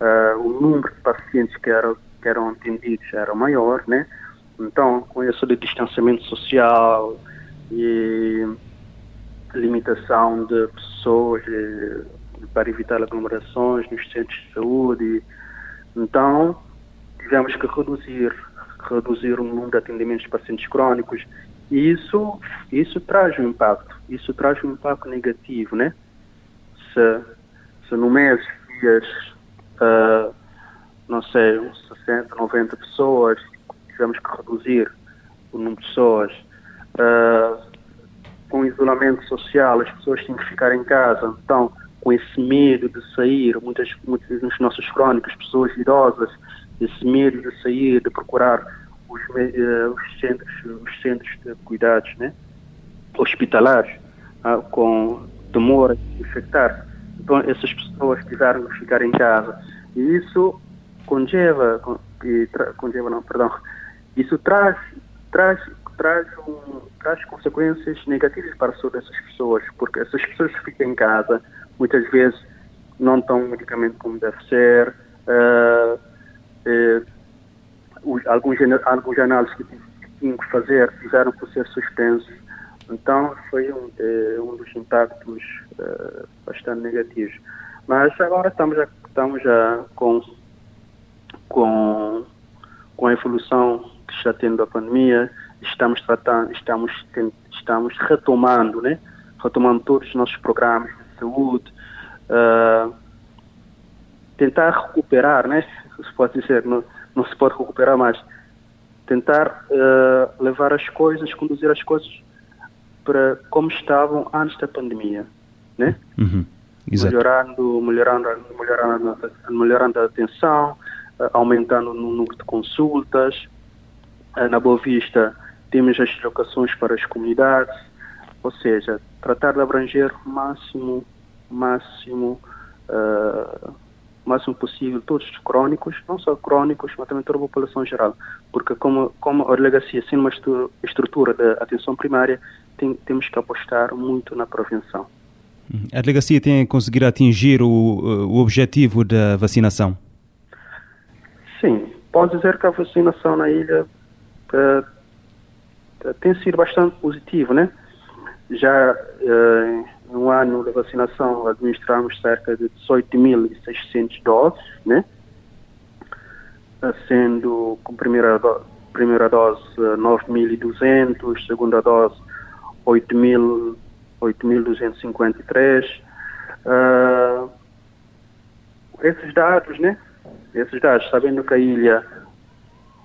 uh, o número de pacientes que eram, que eram atendidos era maior, né? Então, com isso de distanciamento social e limitação de pessoas e, para evitar aglomerações nos centros de saúde, então tivemos que reduzir reduzir o número de atendimentos de pacientes crônicos e isso isso traz um impacto isso traz um impacto negativo né se se no mês dias uh, não sei, 60, 90 pessoas, tivemos que reduzir o número de pessoas. Uh, com isolamento social, as pessoas têm que ficar em casa, então, com esse medo de sair, muitas, muitos dos nossos crónicos, pessoas idosas, esse medo de sair, de procurar os, uh, os centros, os centros de cuidados né? hospitalares, uh, com temor a infectar. Essas pessoas que ficar em casa. E isso conlleva, conlleva não, perdão, isso traz, traz, traz, um, traz consequências negativas para a saúde dessas pessoas, porque essas pessoas que ficam em casa, muitas vezes não tomam medicamento como deve ser, uh, uh, os, alguns, alguns análises que tinham que fazer fizeram por ser suspensos. Então, foi um, eh, um dos impactos uh, bastante negativos. Mas agora estamos a estamos já com, com, com a evolução que está tendo a pandemia, estamos tratando, estamos, estamos retomando, né? retomando todos os nossos programas de saúde, uh, tentar recuperar, né? se pode dizer, não, não se pode recuperar mais, tentar uh, levar as coisas, conduzir as coisas para como estavam antes da pandemia, né? Uhum. Melhorando, melhorando, melhorando, melhorando a atenção, eh, aumentando o número de consultas. Eh, na Boa Vista temos as locações para as comunidades, ou seja, tratar de abranger o máximo, máximo, uh, máximo possível todos os crónicos, não só crónicos, mas também toda a população geral, porque como, como a delegacia sem uma estrutura de atenção primária, tem, temos que apostar muito na prevenção. A delegacia tem conseguido atingir o, o objetivo da vacinação? Sim, pode dizer que a vacinação na ilha uh, tem sido bastante positiva, né? Já uh, no ano da vacinação administramos cerca de 18.600 doses, né? Sendo com primeira, do, primeira dose 9.200, segunda dose 8.000 8.253. Uh, esses dados, né? Esses dados, sabendo que a ilha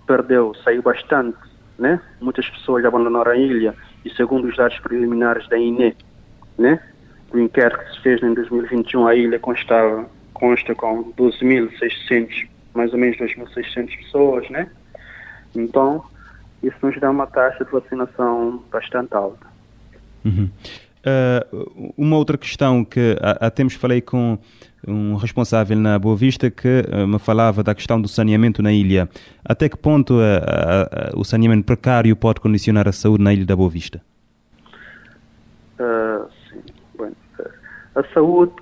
perdeu, saiu bastante, né? Muitas pessoas abandonaram a ilha e segundo os dados preliminares da INE, né? O inquérito que se fez em 2021, a ilha constava, consta com 12.600, mais ou menos 2.600 pessoas, né? Então, isso nos dá uma taxa de vacinação bastante alta. Uhum. Uh, uma outra questão que há, tempos falei com um responsável na Boa Vista que uh, me falava da questão do saneamento na ilha. Até que ponto uh, o saneamento precário pode condicionar a saúde na ilha da Boa Vista? sim, a saúde,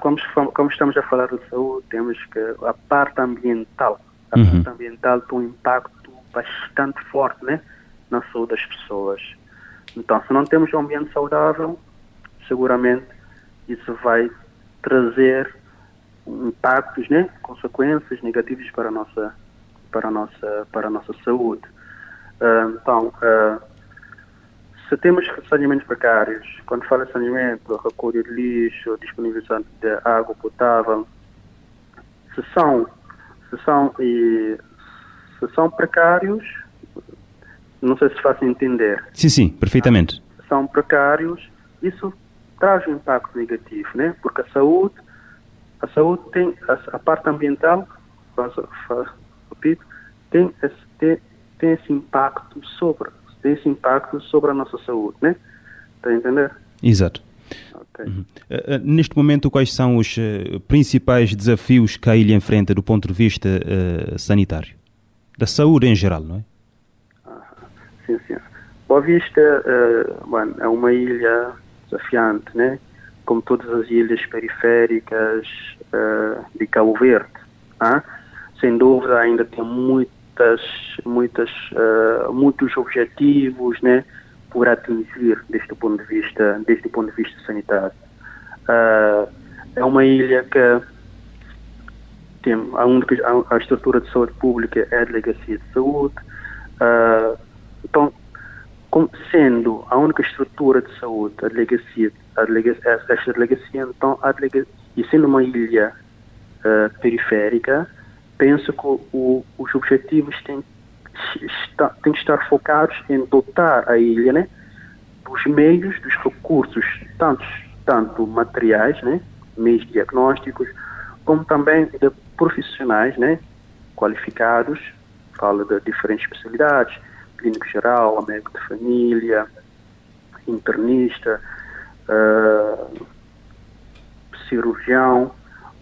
como, como, estamos a falar de saúde, temos que a parte ambiental, a uhum. parte ambiental tem um impacto bastante forte né, na saúde das pessoas. Então, se não temos um ambiente saudável, seguramente isso vai trazer impactos, né, consequências negativas para a nossa para a nossa, para a nossa saúde. Uh, então, uh, se temos saneamentos precários, quando fala de saneamento, recolha de lixo, disponibilização de água potável, se são, se são, e, se são precários, não sei se faz entender. Sim, sim, perfeitamente. São precários, isso traz um impacto negativo, né? Porque a saúde, a saúde tem a, a parte ambiental, faço, faço, repito, tem esse, tem, tem esse impacto sobre, tem esse impacto sobre a nossa saúde, né? Está a entender? Exato. Okay. Uhum. Uh, neste momento, quais são os uh, principais desafios que a ilha enfrenta do ponto de vista sanitário? Da saúde em geral, não é? Sim, sim. Boa Vista bom, é uma ilha desafiante, né? como todas as ilhas periféricas de Cabo Verde. Sem dúvida, ainda tem muitas, muitas, muitos objetivos, né? por atingir deste ponto de vista, deste ponto de vista sanitário. Uh, é uma ilha que tem a, única, a, estrutura de saúde pública é a delegacia de saúde. Uh, então, sendo a única estrutura de saúde, a delegacia, a delegacia esta delegacia, então, a delegacia, e sendo uma ilha uh, periférica, penso que o, os objetivos têm está, tem que estar focados em dotar a ilha né, dos meios, dos recursos, tanto, tanto materiais, né, meios diagnósticos, como também de profissionais né, qualificados, fala de diferentes especialidades, clínico geral, médico de família, internista, uh, cirurgião,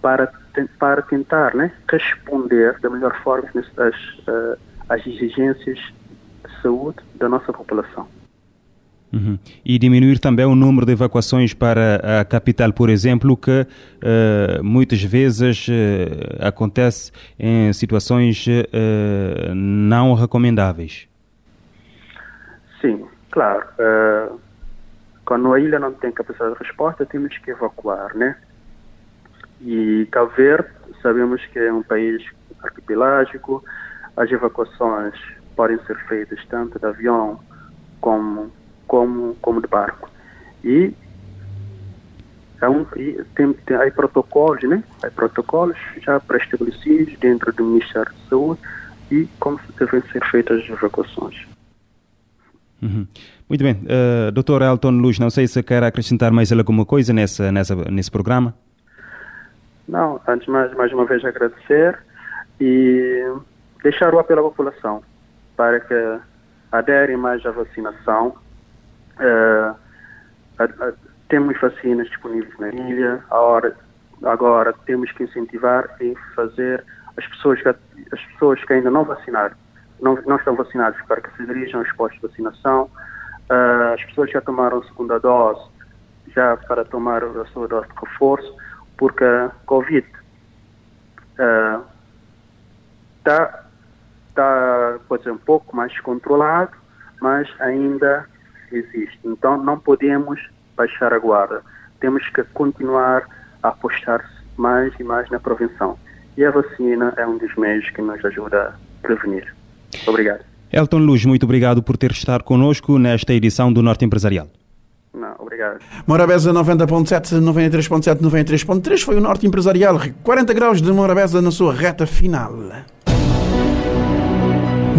para, para tentar né, responder da melhor forma às, uh, as exigências de saúde da nossa população. Uhum. E diminuir também o número de evacuações para a capital, por exemplo, que uh, muitas vezes uh, acontece em situações uh, não recomendáveis. Sim, claro. quando a ilha não tem capacidade de resposta, temos que evacuar, né? E Cabo Verde, sabemos que é um país arquipelágico, as evacuações podem ser feitas tanto de avião como, como, como de barco. E, é um, tem, tem aí protocolos, né? Há protocolos já pré-estabelecidos dentro do Ministério de Saúde e como devem ser feitas as evacuações. Uhum. Muito bem. Uh, Dr. Elton Luz, não sei se quer acrescentar mais alguma coisa nessa, nessa, nesse programa. Não, antes mais, mais uma vez agradecer e deixar o apelo à população para que aderem mais à vacinação. Uh, a, a, temos vacinas disponíveis na ilha, hora, agora temos que incentivar e fazer as pessoas que, as pessoas que ainda não vacinaram, não, não estão vacinadas para que se dirijam aos postos de vacinação, uh, as pessoas já tomaram a segunda dose, já para tomar a sua dose de reforço, porque a Covid está uh, está, pode um pouco mais controlado, mas ainda existe. Então não podemos baixar a guarda. Temos que continuar a apostar mais e mais na prevenção. E a vacina é um dos meios que nos ajuda a prevenir. Obrigado. Elton Luz, muito obrigado por ter estado conosco nesta edição do Norte Empresarial. Não, obrigado. Morabeza 90.7, 93.7, 93.3 foi o Norte Empresarial. 40 graus de Morabeza na sua reta final.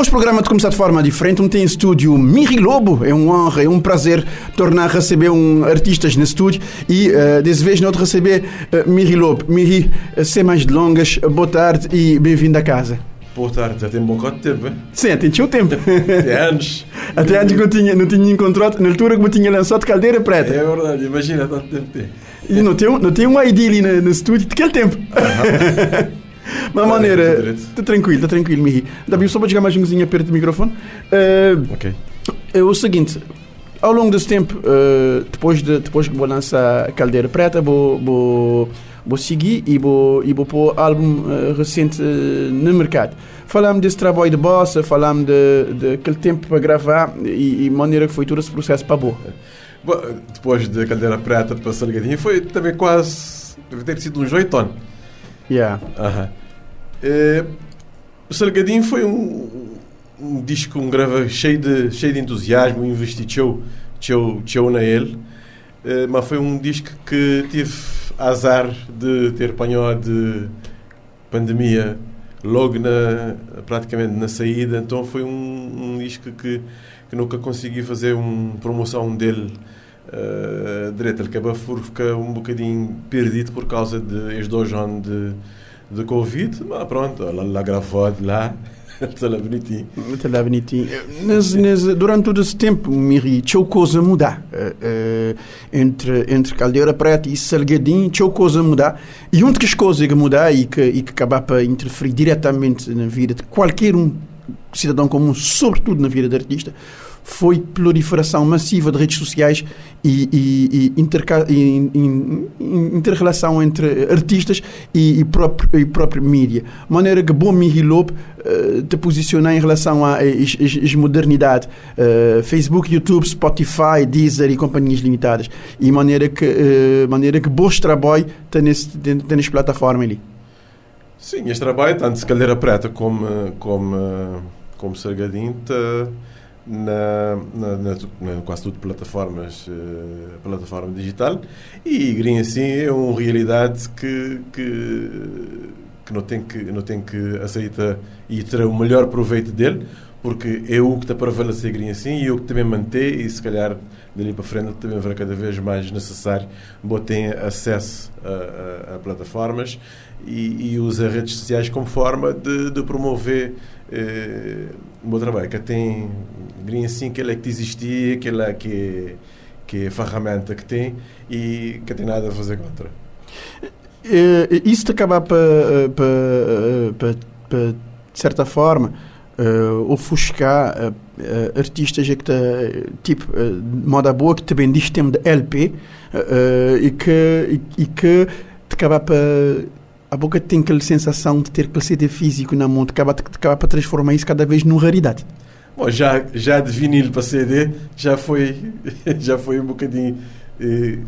Hoje o programa de começar de forma diferente. Um tem em estúdio Miri Lobo. É uma honra, é um prazer tornar a receber um artistas no estúdio e uh, dessa vez não receber uh, Miri Lobo. Miri, uh, sem mais delongas, boa tarde e bem-vindo a casa. Boa tarde, já tem um bocado de tempo, hein? Sim, tem o tempo. <laughs> <laughs> Até anos. Até anos que não tinha, não tinha encontrado, na altura que eu tinha lançado Caldeira Preta. É verdade, imagina tanto tempo tem. E não tem, não tem um ID ali no, no estúdio daquele tempo. <laughs> <laughs> Mas maneira, está tranquilo, está tranquilo, Mihi. Davi, só para chegar mais um perto do microfone. Uh, ok. É o seguinte, ao longo desse tempo, uh, depois de depois que vou lançar Caldeira Preta, vou, vou, vou seguir e vou, e vou pôr álbum uh, recente no mercado. Falamos desse trabalho de bossa, falamos de, de aquele tempo para gravar e, e maneira que foi todo esse processo para boa. Depois de Caldeira Preta para Salgadinho, foi também quase. Deve ter sido um joitón. Yeah. Aham. Eh, o Salgadinho foi um, um disco, um grava cheio de, cheio de entusiasmo, investi teu, teu, teu na ele, Eh, mas foi um disco que tive azar de ter apanhado de pandemia logo na, praticamente na saída, então foi um, um disco que, que nunca consegui fazer uma promoção dele uh. Ele acaba por ficar um bocadinho perdido por causa de estes dois anos de, de Covid, mas pronto, ela, ela gravou de lá, está lá bonitinho. Está lá bonitinho. Durante todo esse tempo, Miri, tinha coisa mudar. Uh, uh, entre, entre Caldeira Preta e Salgadinho, tinha coisa mudar. E uma das coisas que mudar e que, e que acabar para interferir diretamente na vida de qualquer um cidadão comum, sobretudo na vida de artista, foi proliferação massiva de redes sociais e, e, e, interca, e, interrelação entre artistas e, próprio, e próprio mídia. De maneira que bom Mihi Lope uh, te posicionar em relação à modernidade. Uh, Facebook, YouTube, Spotify, Deezer e companhias limitadas. E maneira que, uh, maneira que bons trabalho tem nessa plataforma ali. Sim, este trabalho, tanto se Caldeira Preta como, como, como Sargadinho, na, na, na, na, quase tudo plataformas uh, plataforma digital. E Green assim é uma realidade que, que, que não tem que não tem que aceitar e ter o melhor proveito dele porque é o que está para prevalecer Green assim e é o que também manter e se calhar dali para frente também verá cada vez mais necessário ter acesso a, a, a plataformas e, e redes sociais como forma de, de promover eh, o meu trabalho que tem Green assim que ele é que existia que ele é que que é ferramenta que tem e que tem nada a fazer contra. Isso te acaba para, para, para, de certa forma uh, ofuscar uh, uh, artistas que tá, tipo uh, moda boa que também diz tema de LP e que e, e que te acaba para a boca tem aquela sensação de ter aquele CD físico na mão, acaba, acaba para transformar isso cada vez numa raridade. Bom, já, já de vinil para CD já foi, <laughs> já foi um bocadinho eh,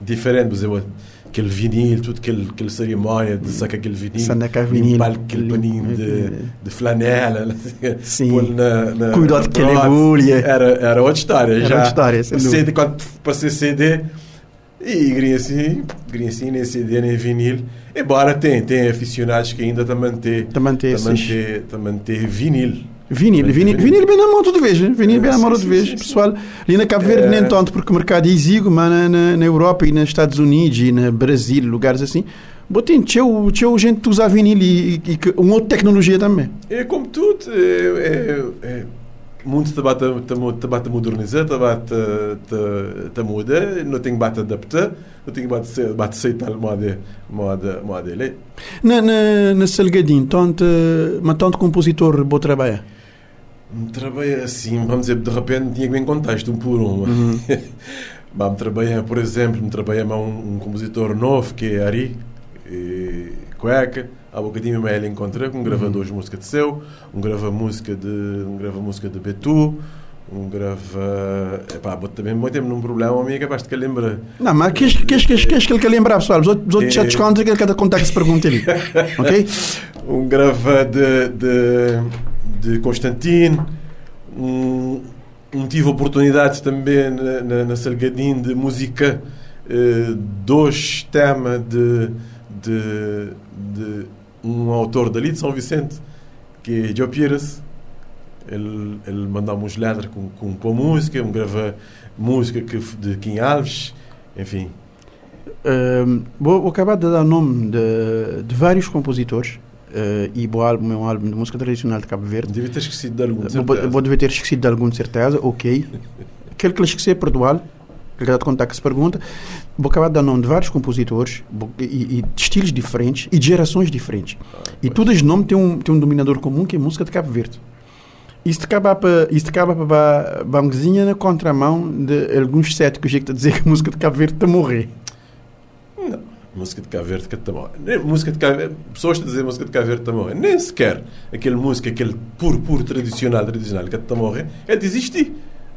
diferente, por exemplo, aquele vinil, tudo aquele, aquele cerimónia de sacar aquele vinil, Sacar vinil, limpar aquele paninho de, de flanela, <laughs> Sim. pôr na, na cuidar na prótese. agulha. Era, era outra história. Era já, outra história, CD, quando passei CD, e assim, grinha assim, nem CD, nem vinil. Embora tem, tem aficionados que ainda estão a manter, manter manter vinil. Vinil, vinil, vinil bem na mão de vez, né? vinil bem na mão de vez, pessoal. Ali na Cabo Verde É. nem tanto, porque o mercado é exíguo, mas na, na, na Europa e nos Estados Unidos e no Brasil, lugares assim, botem tchau, tchau gente que usa vinil e, e, que uma outra tecnologia também. É como tudo, é, é, é, muito te bate, te, te bate a modernizar, te bate te, muda, não tem que bate adaptar, não tem que bate, se- bate aceitar moda, moda, moda ele. Na, na, na Salgadinho, tanto, mas tanto compositor bom trabalho. Trabalha assim, vamos dizer, de repente tinha que vir em contexto, um por um. Uhum. Vamos trabalhar, por exemplo, me trabalha um, um compositor novo que é Ari, e, cueca. Há bocadinho mesmo ele encontrei, um gravador de música de seu, um grava música de, um grava música de Betu, um grava. Epá, também muito tempo num problema, amiga, basta que lembra. Não, mas queres que queres, queres que ele quer lembrar, pessoal? Os outros, os outros É. já descontam que ele cada contar que se pergunta ali. <laughs> ok? um grava de, de, de Constantino, um, um tive a oportunidade também na, na, na Salgadinho de música eh, dois temas de, de, de um autor dali de São Vicente, que é Joe Pires. Ele, ele mandava uns letras com, com, com música, um grava música que, de Kim Alves, enfim. Um, vou, vou acabar de dar nome de, de vários compositores. Uh, e o álbum é um álbum de música tradicional de Cabo Verde. Devia ter esquecido de algum, de Vou, certeza. vou dever ter esquecido de algum, de certeza, ok. <laughs> Aquele que lhe esquecer, perdoá-lo. Te contar que se pergunta. Vou acabar dar nome de vários compositores e, e de estilos diferentes e de gerações diferentes. e todos os nomes têm um, têm um dominador comum que é música de Cabo Verde. Isto acaba para isto acaba para banguezinha na contramão de alguns céticos que dizer <laughs> que a música de Cabo Verde está a morrer. Não, música de Cabo Verde que está a morrer. Música de Cabo Verde, pessoas a dizer música de Cabo Verde está a morrer. Nem sequer aquele música, aquele puro, puro tradicional, tradicional que está a morrer, é de existir.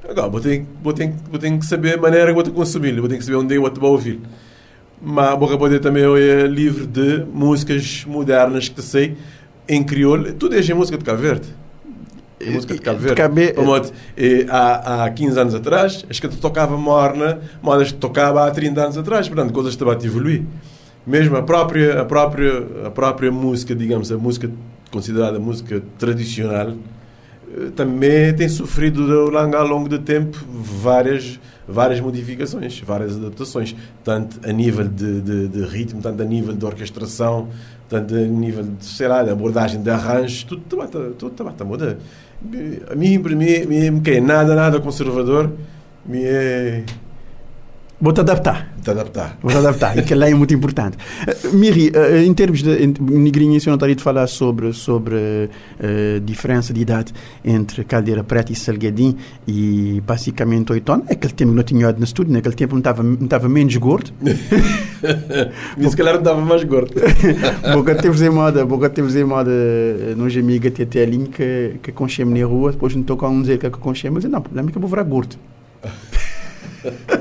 Agora, vou ter, vou, ter, vou ter que saber a maneira que vou consumir, vou ter que saber onde eu vou ouvir. Mas vou poder também é livre de músicas modernas que te sei em crioulo. Tudo é música de Cabo Verde. É música de Cabo Verde. Cabe... Modo, há, há 15 anos atrás, as que tocava morna, modas que tocava há 30 anos atrás. Portanto, coisas que a evoluir. Mesmo a própria, a, própria, a própria música, digamos, a música considerada música tradicional, eh, também tem sofrido ao longo do tempo várias, várias modificações, várias adaptações, tanto a nível de, de, de ritmo, tanto a nível de orquestração, tanto a nível de, sei lá, de abordagem de arranjos, tudo está tudo, tudo, tudo, muda. A mim, para mim, me é nada, nada conservador, me é Vou-te adaptar. Vou-te adaptar. Vou-te adaptar, e que lá é muito importante. Uh, Miri, uh, em termos de. Em, Negrinha, eu não estaria de falar sobre, sobre uh, diferença de idade entre Caldeira Preta e Salguedim e basicamente oito anos. Aquele tempo não tinha no estúdio, naquele tempo não estava, não estava menos gordo. Mas se calhar não estava mais gordo. <laughs> Boca temos em moda, boca temos em moda, nós amiga até ali que, que conchemos na rua, depois não estou com um dizer que conchemos, mas não, problema é que eu vou virar gordo. <laughs>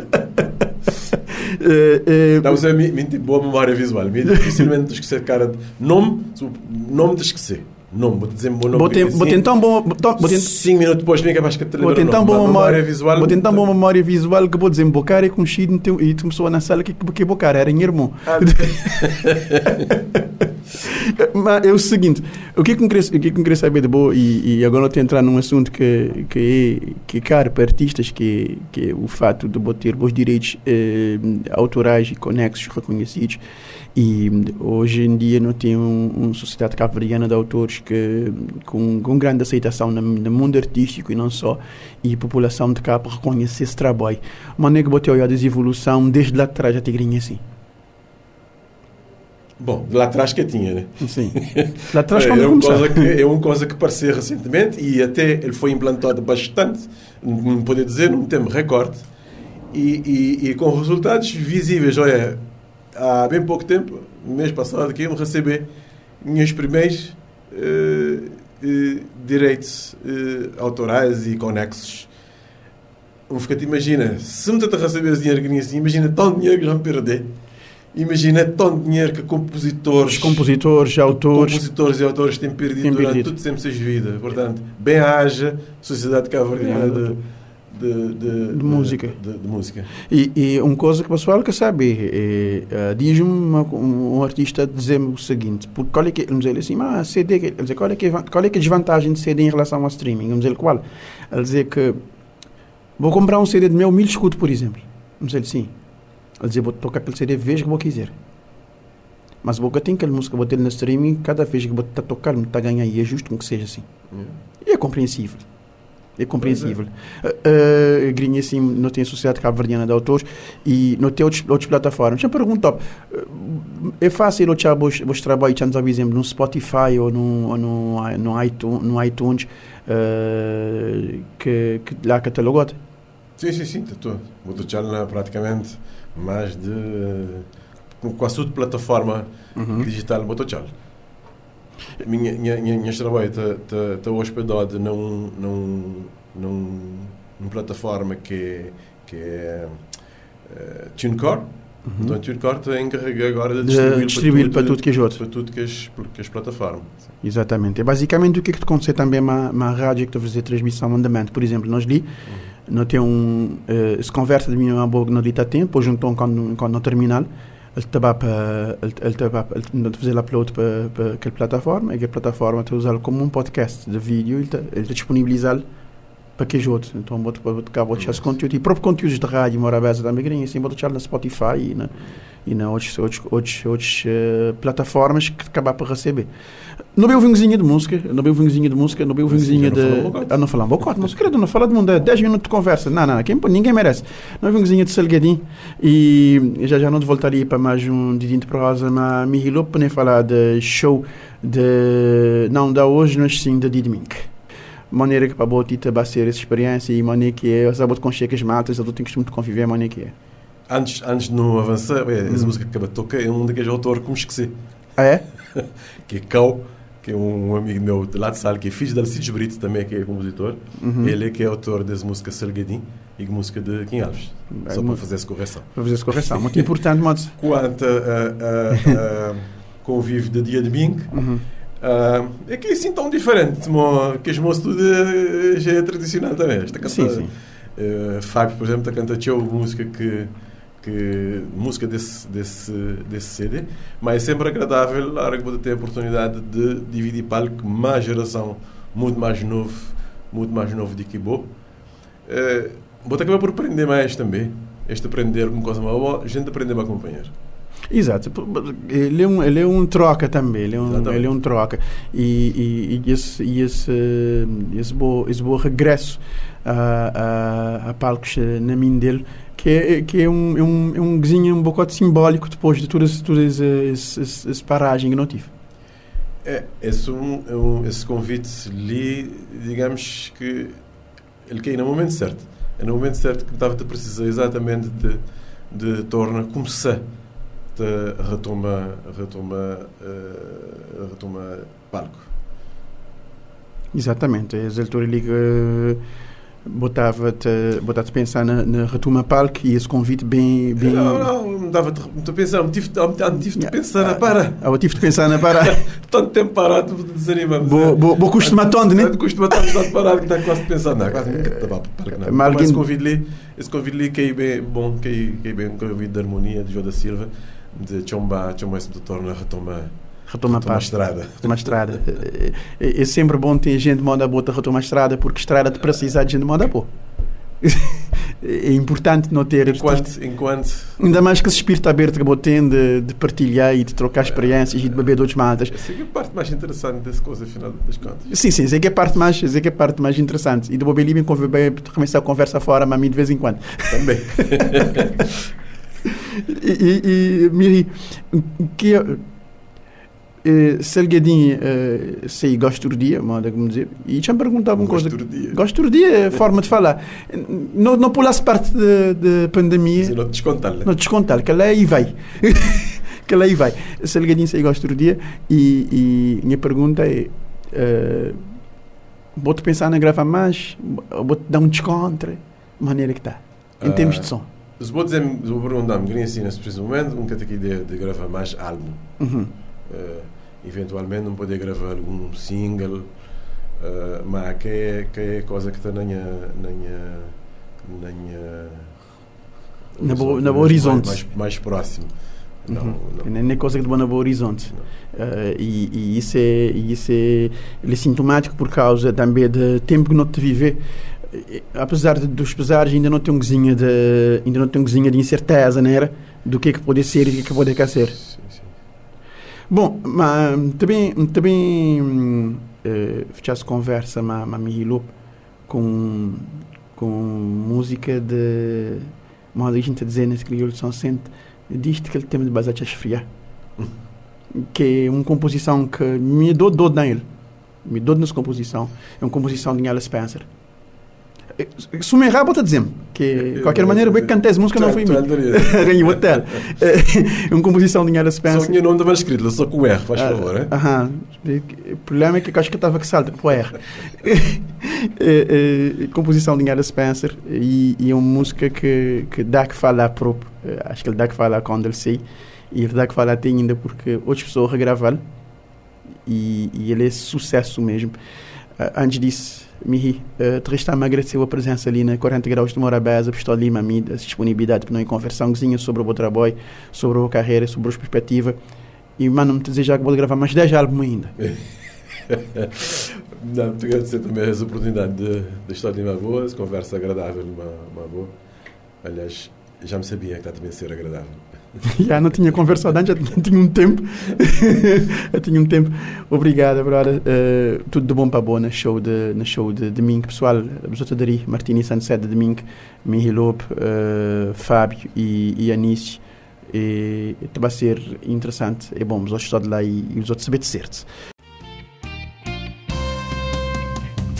Uh, uh, não, é minha boa memória visual. Minha <laughs> dificilmente esquecer cara nome, nome de esquecer. Nome, vou dizer meu nome. Vou, ten, vou tentar um bom. Vou cinco minutos depois, nem capaz que te Vou tentar uma boa memória visual. Vou tentar uma boa memória visual que vou dizer bocar e conhecido e tu começou na sala que que bocar era em irmão. Ah, <laughs> <laughs> Mas é o seguinte, o que é que queria, o que é que queria saber de boa e, e agora eu a entrar num assunto que, que, é, que caro para artistas, que, que é o fato de ter bons direitos eh, autorais e conexos reconhecidos e hoje em dia não tem uma um sociedade cabo-verdiana de autores que, com, com grande aceitação no, no, mundo artístico e não só, e a população de Cabo reconhece esse trabalho. Mas é que botei a evolução desde lá atrás até Tigrinha assim. Bom, lá atrás que tinha, né? Sim. <laughs> Lá atrás quando é uma coisa que É uma coisa que apareceu recentemente e até ele foi implantado bastante, não poder dizer, num tempo recorde, e, e, e, com resultados visíveis. Olha, há bem pouco tempo, mês passado, que eu recebi meus primeiros uh, uh, direitos uh, autorais e conexos. Um fica imagina, se me tenta receber esse dinheiro assim, imagina tanto dinheiro que já me perdi. Imagina tanto dinheiro que compositores, Os compositores, autores, compositores e autores têm perdido, têm perdido. durante todo sempre suas vidas. Portanto, bem haja Sociedade Cabo-Verdiana de, de, de, de, música. De, música. E, e uma coisa que o pessoal quer saber, é, é, diz-me um, um, artista dizer-me o seguinte, porque qual é que, vamos dizer assim, ah, CD, dizer, qual, é que, qual é que a desvantagem de CD em relação ao streaming? Vamos dizer qual? Ele dizer que vou comprar um CD de meu mil escudo, por exemplo. Vamos dizer assim, ele dizer, vou tocar aquele CD vez que vou quiser. Mas vou ter aquela música, vou ter no streaming, cada vez que vou tocar, está a ganhar, e é justo que seja assim. Yeah. E é compreensível. É compreensível. É. Uh, uh, Grinha, assim, não tem a Sociedade Cabo-Verdiana de Autores e não tem outras, outras plataformas. Já pergunto, uh, é fácil achar vos, vos trabalhos, por exemplo, no Spotify ou no, ou no, no iTunes, no iTunes uh, que, que lá catalogado? Sim, sim, sim, estou. Vou deixar praticamente mais de com quase toda plataforma uhum. digital Motochal. Minha, minha, minha, minha trabalho está tá, tá hospedado num, num, num, numa plataforma que, que é uh, TuneCore. Uhum. Então, a TuneCore está encarregue agora de distribuir, de distribuir para, tudo, para tudo que é outro. Para tudo que as, que as plataformas. Exatamente. É basicamente o que é que te acontece também uma rádio que a fazer transmissão on demand. Por exemplo, nós li uhum não tem um uh, se conversa de mim boa não dita tempo então quando quando no terminal ele estava para ele estava ele fazer upload para aquela plataforma e a plataforma te usar como um podcast de vídeo ele ele disponibilizar outros então boto boto cá boto esse conteúdo e próprio conteúdos de rádio morabeza também grinha assim boto na Spotify e na e na outras outras outras, outras uh, plataformas que acabar para receber não bem vinhozinho de música, não bem vinhozinho de música, não bem vinhozinho de. Ah, não falar um bocado, mas querido, não fala de mundo, 10 minutos de conversa. Não, não, quem, ninguém merece. Não vinhozinho de Salgadinho e já já não voltaria para mais um de prosa, mas me para nem falar de show de. Não, da hoje, mas sim de domingo. Maneira que para botar vai ser essa experiência e maneira que é, sabe, com cheques maltas, eu tenho costume de conviver, maneira que é. Antes, antes de não avançar, é, essa hum. música que acaba de tocar é um daqueles autores que me esqueci. Ah, é? <laughs> que é Cal, que é um amigo meu de lá de sala, que é filho de Alcides Brito também, que é compositor. Uhum. Ele é que é autor dessa música Salgadinho e música de Kim Alves. É só para fazer essa correção. Para fazer essa correção, muito importante, mas... <laughs> Quanto a, a, a, <laughs> convívio de dia de domingo, uhum. Uh, é que é assim tão diferente, que as moças tudo já é tradicional também. Esta canção, sim, sim. Uh, Fábio, por exemplo, está cantando música que que música desse, desse, desse CD, mas é sempre agradável a hora que você tem a oportunidade de dividir palco com uma geração muito mais novo, muito mais novo de que vou. É, vou acabar por aprender mais também. Este aprender com coisa boa, a gente aprende a acompanhar. Exato. Ele é um, ele é um troca também. Ele é um, ele é um troca. E, e, e esse, e esse, esse, bom, esse bom regresso a, a, a palcos na mim dele que é, que é um, é um, é um um bocado simbólico depois de todas, todas as, as, paragens que não tive. É, esse, um, é um, esse convite li, digamos que ele caiu no momento certo. É no momento certo que estava a precisar exatamente de, de torna começar retoma, retoma, uh, retoma palco. Exatamente. É a altura ali que uh, botava-te botava a pensar na, na Retuma Palco e esse convite bem... bem... Não, não, não dava de pensar, me tive, tive de pensar na para. Ah, eu tive de pensar na para. <laughs> Tanto tempo parado. Vou, vou, vou costumar-te, né? Costuma-te estar parado, que está quase de pensar, não, quase nunca estava para Mas esse convite ali, esse convite ali que é bem bom, que é bem um convite de harmonia, de João da Silva, de Chomba, Chomba esse doutor na Retuma retoma, retoma a estrada. Retoma a estrada. <laughs> é, é, sempre bom ter gente de moda boa retoma a estrada, porque estrada te precisa de gente de moda boa. <laughs> é importante não ter enquanto, enquanto. Ainda mais que esse espírito aberto que você tem de, de, partilhar e de trocar experiências é, e de beber de outros matas. Essa é a parte mais interessante dessa coisa afinal das contas. Sim, sim, essa é, a parte mais, essa é a parte mais interessante. E de beber livre começar a conversa fora mas a mim de vez em quando. Também <laughs> e, e, Miri que Salgadinho, uh, sei, gosto do dia, manda como dizer, e já me perguntava uma coisa. Gosto do dia. É forma de falar. Não, não pulasse parte da pandemia. Não descontar. Não descontar, que lá aí vai. <laughs> que lá aí vai. Salgadinho, sei, gosto do dia, e, e minha pergunta é: uh, vou-te pensar na gravar mais? Vou-te dar um desconto? Maneira que está, em termos de som. Dizer, vou perguntar-me, assim, nesse preciso momento, nunca tenho ideia de gravar mais álbum. Uhum. Uh, eventualmente não poder gravar um single, uh, mas que é, que é coisa que está na minha, na minha, na minha na, bo, na horizonte mais, mais próximo. Não, uhum. não. Nem é coisa que está na boa horizonte. Uh, e, e, isso é, isso é, é sintomático por causa também do tempo que não te viver apesar de, dos pesares ainda não tem um cozinha de ainda não tem um cozinha de incerteza né do que é que pode ser e do que é que pode ser Bom, mas também, também uh, fechasse conversa ma, ma Mihilo com, com música de modo a gente dizer nesse crioulo de São Sente, diz que ele tem de base a esfriar. <laughs> Que é uma composição que me dou dor nele. Me dou nessa composição. É uma composição de Alice Spencer. Me errar, bota dizer que de qualquer maneira, o que cantei essa música não foi. Ganhei o hotel. Uma composição de Inhara Spencer. Só que o nome estava escrito, só com R, faz favor. Aham. O problema é que eu acho que estava que salta o R. composição de Inhara Spencer e, e uma música que, que dá que falar próprio. Acho que ele dá que falar quando ele sei. E ele dá que falar até ainda porque outras pessoas regravaram e, e ele é sucesso mesmo. Antes disso, Mihi, uh, Tristan me agradeceu a presença ali na 40 Graus de Morabeza, Pistou Lima, a disponibilidade para nós conversar um sobre o meu trabalho, sobre a minha carreira, sobre a perspectiva. E, mano, me desejar que vou gravar mais 10 álbuns ainda. <laughs> Não, te agradecer também essa oportunidade de, de estar ali uma boa, conversa agradável, uma, uma boa. Aliás, já me sabia que está também a ser agradável. <laughs> já não tinha conversado antes, já tinha um tempo. <laughs> já tinha um tempo. Obrigado, brother. Uh, tudo de bom para boa na show de, na show de domingo. Pessoal, vos Dari, Martini Sunset de domingo, Mihilop, uh, eh, Fábio e, e Anice. E, e vai ser interessante. É bom, os outros estão lá e, e os outros saber de certo.